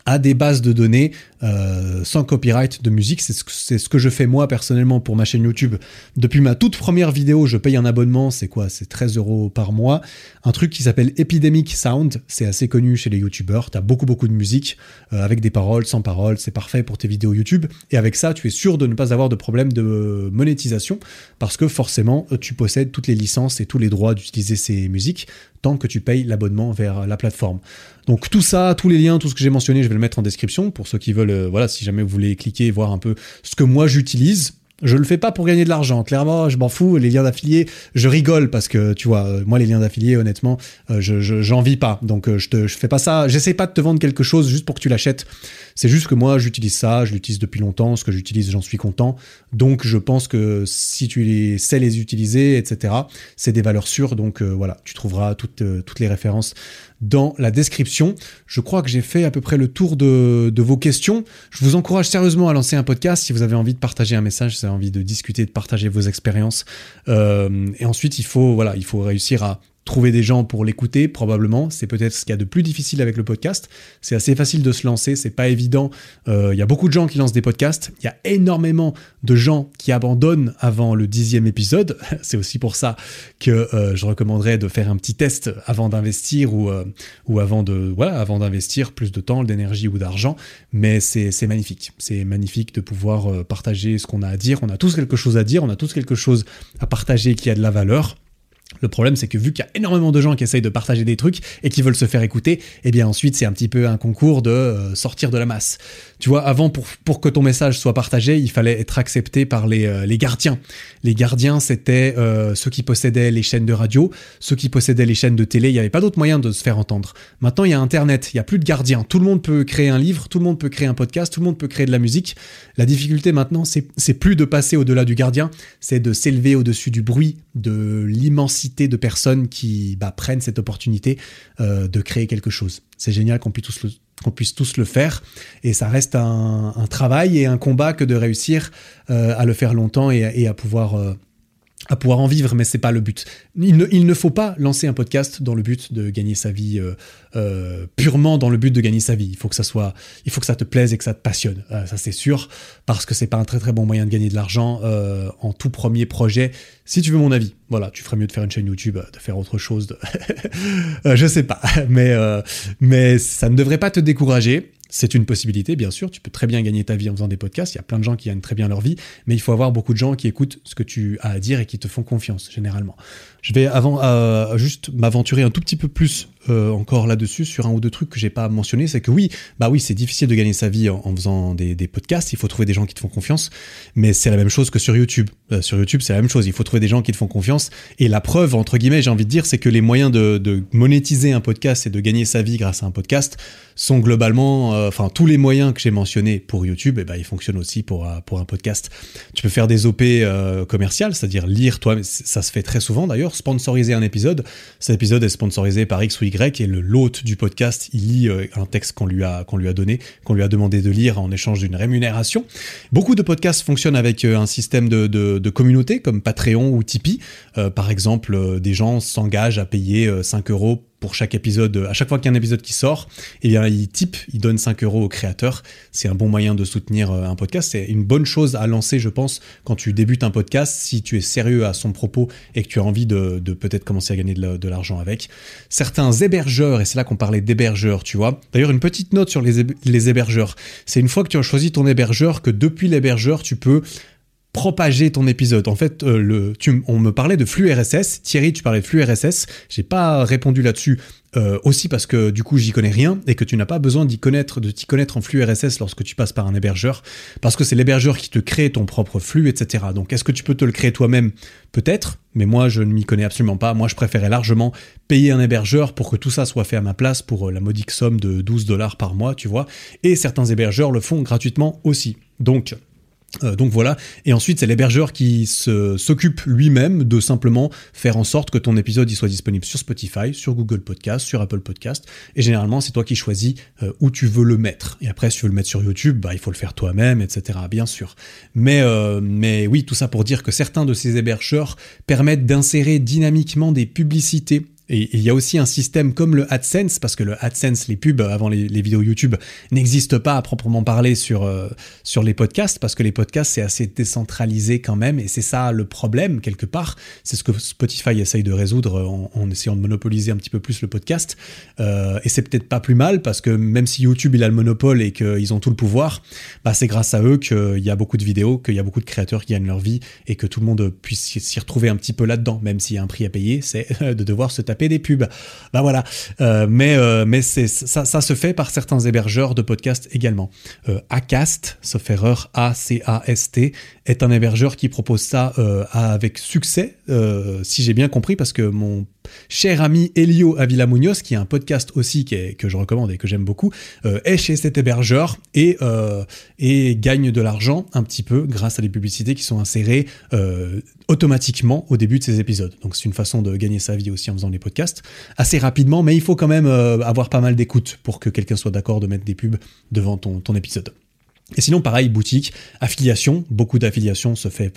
à des bases de données euh, sans copyright de musique. C'est ce, que je fais moi personnellement pour ma chaîne YouTube. Depuis ma toute première vidéo, je paye un abonnement, c'est quoi? C'est 13 euros par mois. Un truc qui s'appelle Epidemic Sound, c'est assez connu chez les YouTubeurs. T'as beaucoup beaucoup de musique euh, avec des paroles, sans paroles, c'est parfait pour tes vidéos YouTube. Et avec ça, tu es sûr de ne pas avoir de problème de monétisation parce que forcément, tu possèdes toutes les licences et tous les droits d'utiliser ces musiques tant que tu payes l'abonnement vers la plateforme. Donc tout ça, tous les liens, tout ce que j'ai mentionné, je vais le mettre en description pour ceux qui veulent, euh, voilà, si jamais vous voulez cliquer et voir un peu ce que moi j'utilise. Je le fais pas pour gagner de l'argent. Clairement, je m'en fous. Les liens d'affiliés, je rigole parce que tu vois, euh, moi les liens d'affiliés, honnêtement, euh, je j'en vis pas. Donc je te je fais pas ça. J'essaie pas de te vendre quelque chose juste pour que tu l'achètes. C'est juste que moi j'utilise ça, je l'utilise depuis longtemps. Ce que j'utilise, j'en suis content. Donc je pense que si tu les sais les utiliser, etc., c'est des valeurs sûres. Donc voilà, tu trouveras toutes toutes les références dans la description. Je crois que j'ai fait à peu près le tour de, vos questions. Je vous encourage sérieusement à lancer un podcast si vous avez envie de partager un message, si vous avez envie de discuter, de partager vos expériences. Euh, et ensuite, il faut, voilà, il faut réussir à trouver des gens pour l'écouter, probablement. C'est peut-être ce qu'il y a de plus difficile avec le podcast. C'est assez facile de se lancer, c'est pas évident. Euh, il y a beaucoup de gens qui lancent des podcasts. Il y a énormément de gens qui abandonnent avant le dixième épisode. c'est aussi pour ça que euh, je recommanderais de faire un petit test avant d'investir ou, euh, ou avant de voilà avant d'investir plus de temps, d'énergie ou d'argent. Mais c'est magnifique. C'est magnifique de pouvoir partager ce qu'on a à dire. On a tous quelque chose à dire. On a tous quelque chose à partager qui a de la valeur. Le problème, c'est que vu qu'il y a énormément de gens qui essayent de partager des trucs et qui veulent se faire écouter, eh bien ensuite c'est un petit peu un concours de euh, sortir de la masse. Tu vois, avant pour, pour que ton message soit partagé, il fallait être accepté par les, euh, gardiens. Les gardiens, c'était euh, ceux qui possédaient les chaînes de radio, ceux qui possédaient les chaînes de télé. Il n'y avait pas d'autre moyen de se faire entendre. Maintenant, il y a Internet, il n'y a plus de gardiens. Tout le monde peut créer un livre, tout le monde peut créer un podcast, tout le monde peut créer de la musique. La difficulté maintenant, c'est plus de passer au-delà du gardien, c'est de s'élever au-dessus du bruit, de l'immensité de personnes qui bah, prennent cette opportunité euh, de créer quelque chose. C'est génial qu'on puisse tous le puisse tous le faire. Et ça reste un, travail et un combat que de réussir euh, à le faire longtemps et, à pouvoir... Euh, à pouvoir en vivre, mais c'est pas le but. Il ne, il ne, faut pas lancer un podcast dans le but de gagner sa vie, euh, euh, purement dans le but de gagner sa vie. Il faut que ça soit, il faut que ça te plaise et que ça te passionne. Euh, ça c'est sûr, parce que c'est pas un très très bon moyen de gagner de l'argent en tout premier projet. Si tu veux mon avis, voilà, tu ferais mieux de faire une chaîne YouTube, de faire autre chose. Je sais pas, mais mais ça ne devrait pas te décourager. C'est une possibilité, bien sûr. Tu peux très bien gagner ta vie en faisant des podcasts. Il y a plein de gens qui gagnent très bien leur vie, mais il faut avoir beaucoup de gens qui écoutent ce que tu as à dire et qui te font confiance, généralement. Je vais avant juste m'aventurer un tout petit peu plus euh, encore là-dessus sur un ou deux trucs que j'ai pas mentionné, c'est que oui, bah oui, c'est difficile de gagner sa vie en, faisant des, podcasts. Il faut trouver des gens qui te font confiance, mais c'est la même chose que sur YouTube. Euh, sur YouTube, c'est la même chose. Il faut trouver des gens qui te font confiance. Et la preuve, entre guillemets, j'ai envie de dire, c'est que les moyens de, monétiser un podcast et de gagner sa vie grâce à un podcast sont globalement, euh, enfin tous les moyens que j'ai mentionnés pour YouTube, eh ben ils fonctionnent aussi pour pour un podcast. Tu peux faire des OP commerciales, c'est-à-dire lire toi, ça se fait très souvent d'ailleurs, sponsoriser un épisode. Cet épisode est sponsorisé par X ou Y et le l'hôte du podcast, lit euh, un texte qu'on lui a donné, qu'on lui a demandé de lire en échange d'une rémunération. Beaucoup de podcasts fonctionnent avec euh, un système de, de, communauté comme Patreon ou Tipeee. Euh, par exemple, des gens s'engagent à payer 5 euros pour chaque épisode, à chaque fois qu'il y a un épisode qui sort, eh bien, il type, il donne 5 euros au créateur. C'est un bon moyen de soutenir euh, un podcast. C'est une bonne chose à lancer, je pense, quand tu débutes un podcast, si tu es sérieux à son propos et que tu as envie de, peut-être commencer à gagner de l'argent avec. Certains hébergeurs, et c'est là qu'on parlait d'hébergeurs, tu vois. D'ailleurs, une petite note sur les, les hébergeurs. C'est une fois que tu as choisi ton hébergeur que depuis l'hébergeur, tu peux propager ton épisode. En fait, euh, on me parlait de flux RSS. Thierry, tu parlais de flux RSS. J'ai pas répondu là-dessus. Euh, aussi parce que du coup j'y connais rien et que tu n'as pas besoin d'y connaître, de t'y connaître en flux RSS lorsque tu passes par un hébergeur, parce que c'est l'hébergeur qui te crée ton propre flux, etc. Donc est-ce que tu peux te le créer toi-même? Peut-être, mais moi je ne m'y connais absolument pas. Moi je préférais largement payer un hébergeur pour que tout ça soit fait à ma place pour euh, la modique somme de 12 dollars par mois, tu vois. Et certains hébergeurs le font gratuitement aussi. Donc Euh, donc voilà, et ensuite c'est l'hébergeur qui s'occupe lui-même de simplement faire en sorte que ton épisode il soit disponible sur Spotify, sur Google Podcast, sur Apple Podcast, et généralement c'est toi qui choisis euh, où tu veux le mettre. Et après si tu veux le mettre sur YouTube, bah, il faut le faire toi-même, etc. Bien sûr. Mais, euh, mais oui, tout ça pour dire que certains de ces hébergeurs permettent d'insérer dynamiquement des publicités et il y a aussi un système comme le AdSense, parce que le AdSense, les pubs avant les, vidéos YouTube, n'existent pas à proprement parler sur, euh, sur les podcasts, parce que les podcasts, c'est assez décentralisé quand même, et c'est ça le problème, quelque part. C'est ce que Spotify essaye de résoudre en, essayant de monopoliser un petit peu plus le podcast. Euh, et c'est peut-être pas plus mal, parce que même si YouTube, il a le monopole et qu'ils ont tout le pouvoir, bah, c'est grâce à eux qu'il y a beaucoup de vidéos, qu'il y a beaucoup de créateurs qui gagnent leur vie, et que tout le monde puisse s'y retrouver un petit peu là-dedans, même s'il y a un prix à payer, c'est de devoir se taper des pubs. Bah voilà. Euh, mais euh, mais c'est ça, se fait par certains hébergeurs de podcasts également. Euh, Acast, sauf erreur, A-C-A-S-T, est un hébergeur qui propose ça avec succès, si j'ai bien compris, parce que mon cher ami Elio Avila Munoz, qui est un podcast aussi que je recommande et que j'aime beaucoup, est chez cet hébergeur et, et gagne de l'argent un petit peu grâce à des publicités qui sont insérées automatiquement au début de ces épisodes. Donc c'est une façon de gagner sa vie aussi en faisant des podcasts assez rapidement, mais il faut quand même euh, avoir pas mal d'écoute pour que quelqu'un soit d'accord de mettre des pubs devant ton, ton épisode. Et sinon, pareil, boutique, affiliation, beaucoup d'affiliation se fait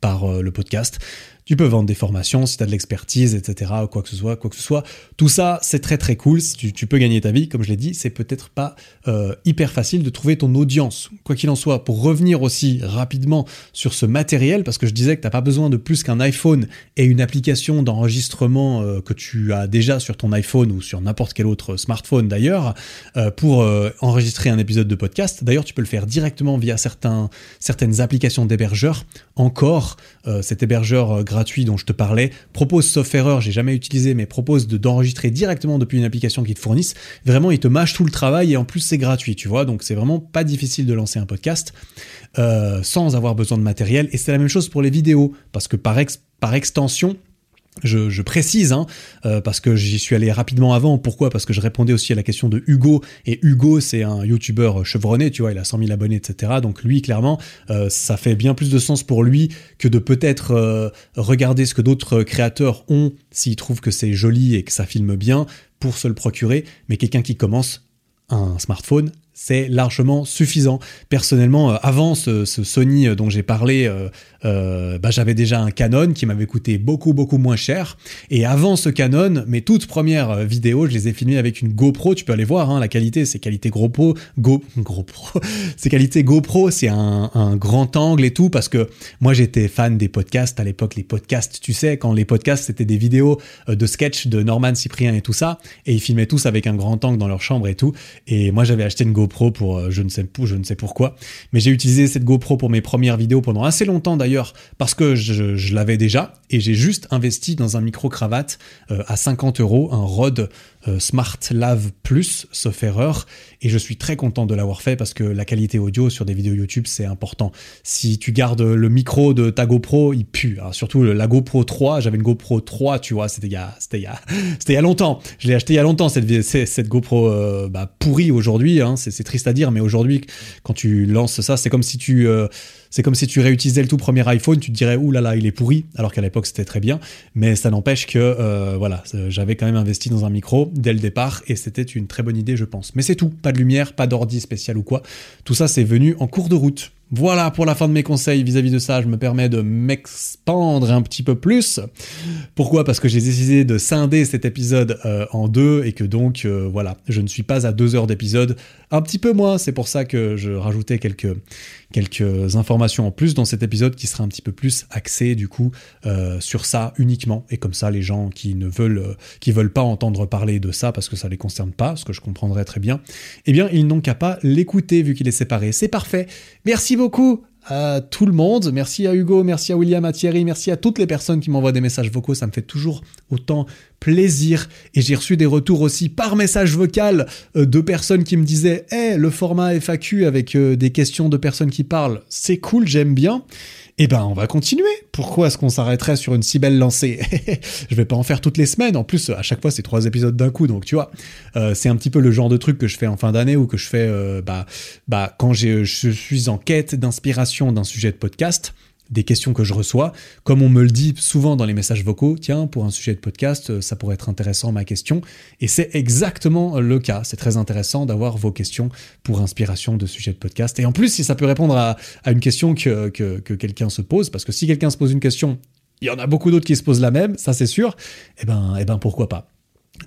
par euh, le podcast. Tu peux vendre des formations si tu as de l'expertise, etc. ou quoi que ce soit, quoi que ce soit. Tout ça, c'est très très cool. Tu, peux gagner ta vie, comme je l'ai dit. C'est peut-être pas euh, hyper facile de trouver ton audience. Quoi qu'il en soit, pour revenir aussi rapidement sur ce matériel, parce que je disais que t'as pas besoin de plus qu'un iPhone et une application d'enregistrement euh, que tu as déjà sur ton iPhone ou sur n'importe quel autre smartphone d'ailleurs, euh, pour enregistrer un épisode de podcast. D'ailleurs, tu peux le faire directement via certaines applications d'hébergeurs. Encore, cet hébergeur gratuit dont je te parlais, propose, sauf erreur, j'ai jamais utilisé, mais propose de, d'enregistrer directement depuis une application qu'ils te fournissent. Vraiment, ils te mâchent tout le travail et en plus c'est gratuit, tu vois. Donc c'est vraiment pas difficile de lancer un podcast euh, sans avoir besoin de matériel. Et c'est la même chose pour les vidéos, parce que par, par extension, je, précise, hein, euh, parce que j'y suis allé rapidement avant. Pourquoi? Parce que je répondais aussi à la question de Hugo. Et Hugo, c'est un youtubeur chevronné, tu vois, il a 100 000 abonnés, etc. Donc lui, clairement, euh, ça fait bien plus de sens pour lui que de peut-être euh, regarder ce que d'autres créateurs ont s'il trouve que c'est joli et que ça filme bien pour se le procurer. Mais quelqu'un qui commence un smartphone, c'est largement suffisant. Personnellement, avant ce, Sony dont j'ai parlé euh, bah, j'avais déjà un Canon qui m'avait coûté beaucoup beaucoup moins cher. Et avant ce Canon, mes toutes premières euh, vidéos, je les ai filmées avec une GoPro. Tu peux aller voir, hein, la qualité, c'est qualité GoPro, Go, GoPro, c'est qualité GoPro, c'est un, un, grand angle et tout parce que moi j'étais fan des podcasts à l'époque. Les podcasts, tu sais, quand les podcasts c'était des vidéos euh, de sketch de Norman Cyprien et tout ça, et ils filmaient tous avec un grand angle dans leur chambre et tout. Et moi j'avais acheté une GoPro pour je ne sais je ne sais pourquoi, mais j'ai utilisé cette GoPro pour mes premières vidéos pendant assez longtemps d'ailleurs parce que je, l'avais déjà et j'ai juste investi dans un micro-cravate euh, à 50 euros, un Rode euh, Smart Lave Plus, sauf erreur, et je suis très content de l'avoir fait parce que la qualité audio sur des vidéos YouTube c'est important. Si tu gardes le micro de ta GoPro, il pue. surtout la GoPro 3, j'avais une GoPro 3, tu vois, c'était il y a, c'était il y a, c'était longtemps. Je l'ai acheté il y a longtemps cette, cette GoPro euh, bah, pourrie aujourd'hui. Hein, c'est triste à dire, mais aujourd'hui quand tu lances ça, c'est comme si tu c'est comme si tu réutilisais le tout premier iPhone, tu te dirais ouh là là, il est pourri, alors qu'à l'époque c'était très bien. Mais ça n'empêche que euh, voilà, j'avais quand même investi dans un micro dès le départ et c'était une très bonne idée, je pense. Mais c'est tout, pas de lumière, pas d'ordi spécial ou quoi. Tout ça c'est venu en cours de route. Voilà pour la fin de mes conseils vis-à-vis de ça, je me permets de m'expandre un petit peu plus. Pourquoi? Parce que j'ai décidé de scinder cet épisode euh, en deux et que donc euh, voilà, je ne suis pas à deux heures d'épisode, un petit peu moins, c'est pour ça que je rajoutais quelques, quelques informations en plus dans cet épisode qui sera un petit peu plus axé du coup euh, sur ça uniquement et comme ça les gens qui ne veulent veulent pas entendre parler de ça parce que ça les concerne pas, ce que je comprendrais très bien, eh bien ils n'ont qu'à pas l'écouter vu qu'il est séparé. C'est parfait. Merci beaucoup à tout le monde. Merci à Hugo, merci à William, à Thierry, merci à toutes les personnes qui m'envoient des messages vocaux. Ça me fait toujours autant plaisir. Et j'ai reçu des retours aussi par message vocal euh, de personnes qui me disaient Eh, le format FAQ avec euh, des questions de personnes qui parlent, c'est cool, j'aime bien. Eh ben, on va continuer. Pourquoi est-ce qu'on s'arrêterait sur une si belle lancée? Je vais pas en faire toutes les semaines. En plus, à chaque fois, c'est trois épisodes d'un coup. Donc, tu vois, euh, c'est un petit peu le genre de truc que je fais en fin d'année ou que je fais bah, bah, quand je suis en quête d'inspiration d'un sujet de podcast des questions que je reçois. Comme on me le dit souvent dans les messages vocaux, tiens, pour un sujet de podcast, euh, ça pourrait être intéressant ma question. Et c'est exactement le cas. C'est très intéressant d'avoir vos questions pour inspiration de sujets de podcast. Et en plus, si ça peut répondre à, une question que, que, quelqu'un se pose, parce que si quelqu'un se pose une question, il y en a beaucoup d'autres qui se posent la même, ça c'est sûr, eh ben, eh ben pourquoi pas.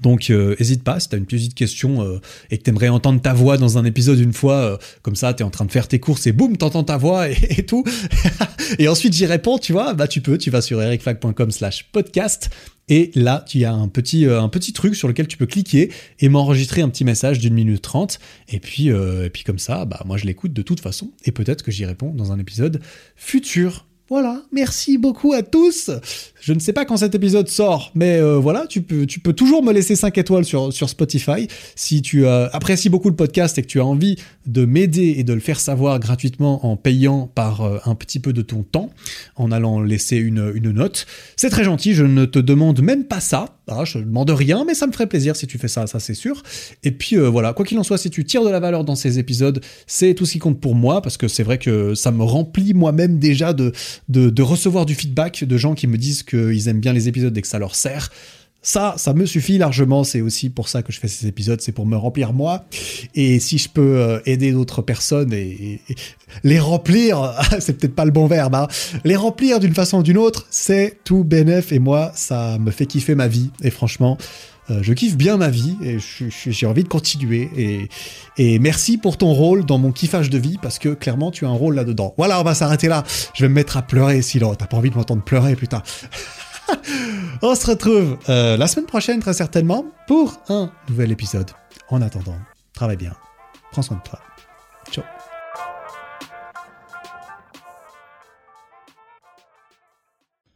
Donc euh, pas, si tu as une petite question euh, et que tu entendre ta voix dans un épisode une fois, euh, comme ça tu es en train de faire tes courses et boum, t'entends ta voix et, tout. et ensuite j'y réponds, tu vois, bah tu peux, tu vas sur ericflag.com slash podcast et là tu as un petit, un petit truc sur lequel tu peux cliquer et m'enregistrer un petit message d'une minute trente. Et puis, et puis comme ça, bah moi je l'écoute de toute façon et peut-être que j'y réponds dans un épisode futur. Voilà, merci beaucoup à tous. Je ne sais pas quand cet épisode sort, mais euh, voilà, tu peux, tu peux toujours me laisser 5 étoiles sur, sur Spotify. Si tu euh, apprécies beaucoup le podcast et que tu as envie de m'aider et de le faire savoir gratuitement en payant par euh, un petit peu de ton temps, en allant laisser une, une note, c'est très gentil, je ne te demande même pas ça. Ah, je ne demande rien, mais ça me ferait plaisir si tu fais ça, ça c'est sûr. Et puis voilà, quoi qu'il en soit, si tu tires de la valeur dans ces épisodes, c'est tout ce qui compte pour moi, parce que c'est vrai que ça me remplit moi-même déjà de, de, recevoir du feedback de gens qui me disent qu'ils aiment bien les épisodes et que ça leur sert. Ça, ça me suffit largement. C'est aussi pour ça que je fais ces épisodes, c'est pour me remplir moi. Et si je peux euh, aider d'autres personnes et, les remplir, c'est peut-être pas le bon verbe, hein, les remplir d'une façon ou d'une autre, c'est tout bénef. Et moi, ça me fait kiffer ma vie. Et franchement, euh, je kiffe bien ma vie et j'ai envie de continuer. Et, merci pour ton rôle dans mon kiffage de vie parce que clairement tu as un rôle là-dedans. Voilà, on va s'arrêter là. Je vais me mettre à pleurer sinon. T'as pas envie de m'entendre pleurer, putain. On se retrouve euh, la semaine prochaine, très certainement, pour un nouvel épisode. En attendant, travaille bien. Prends soin de toi.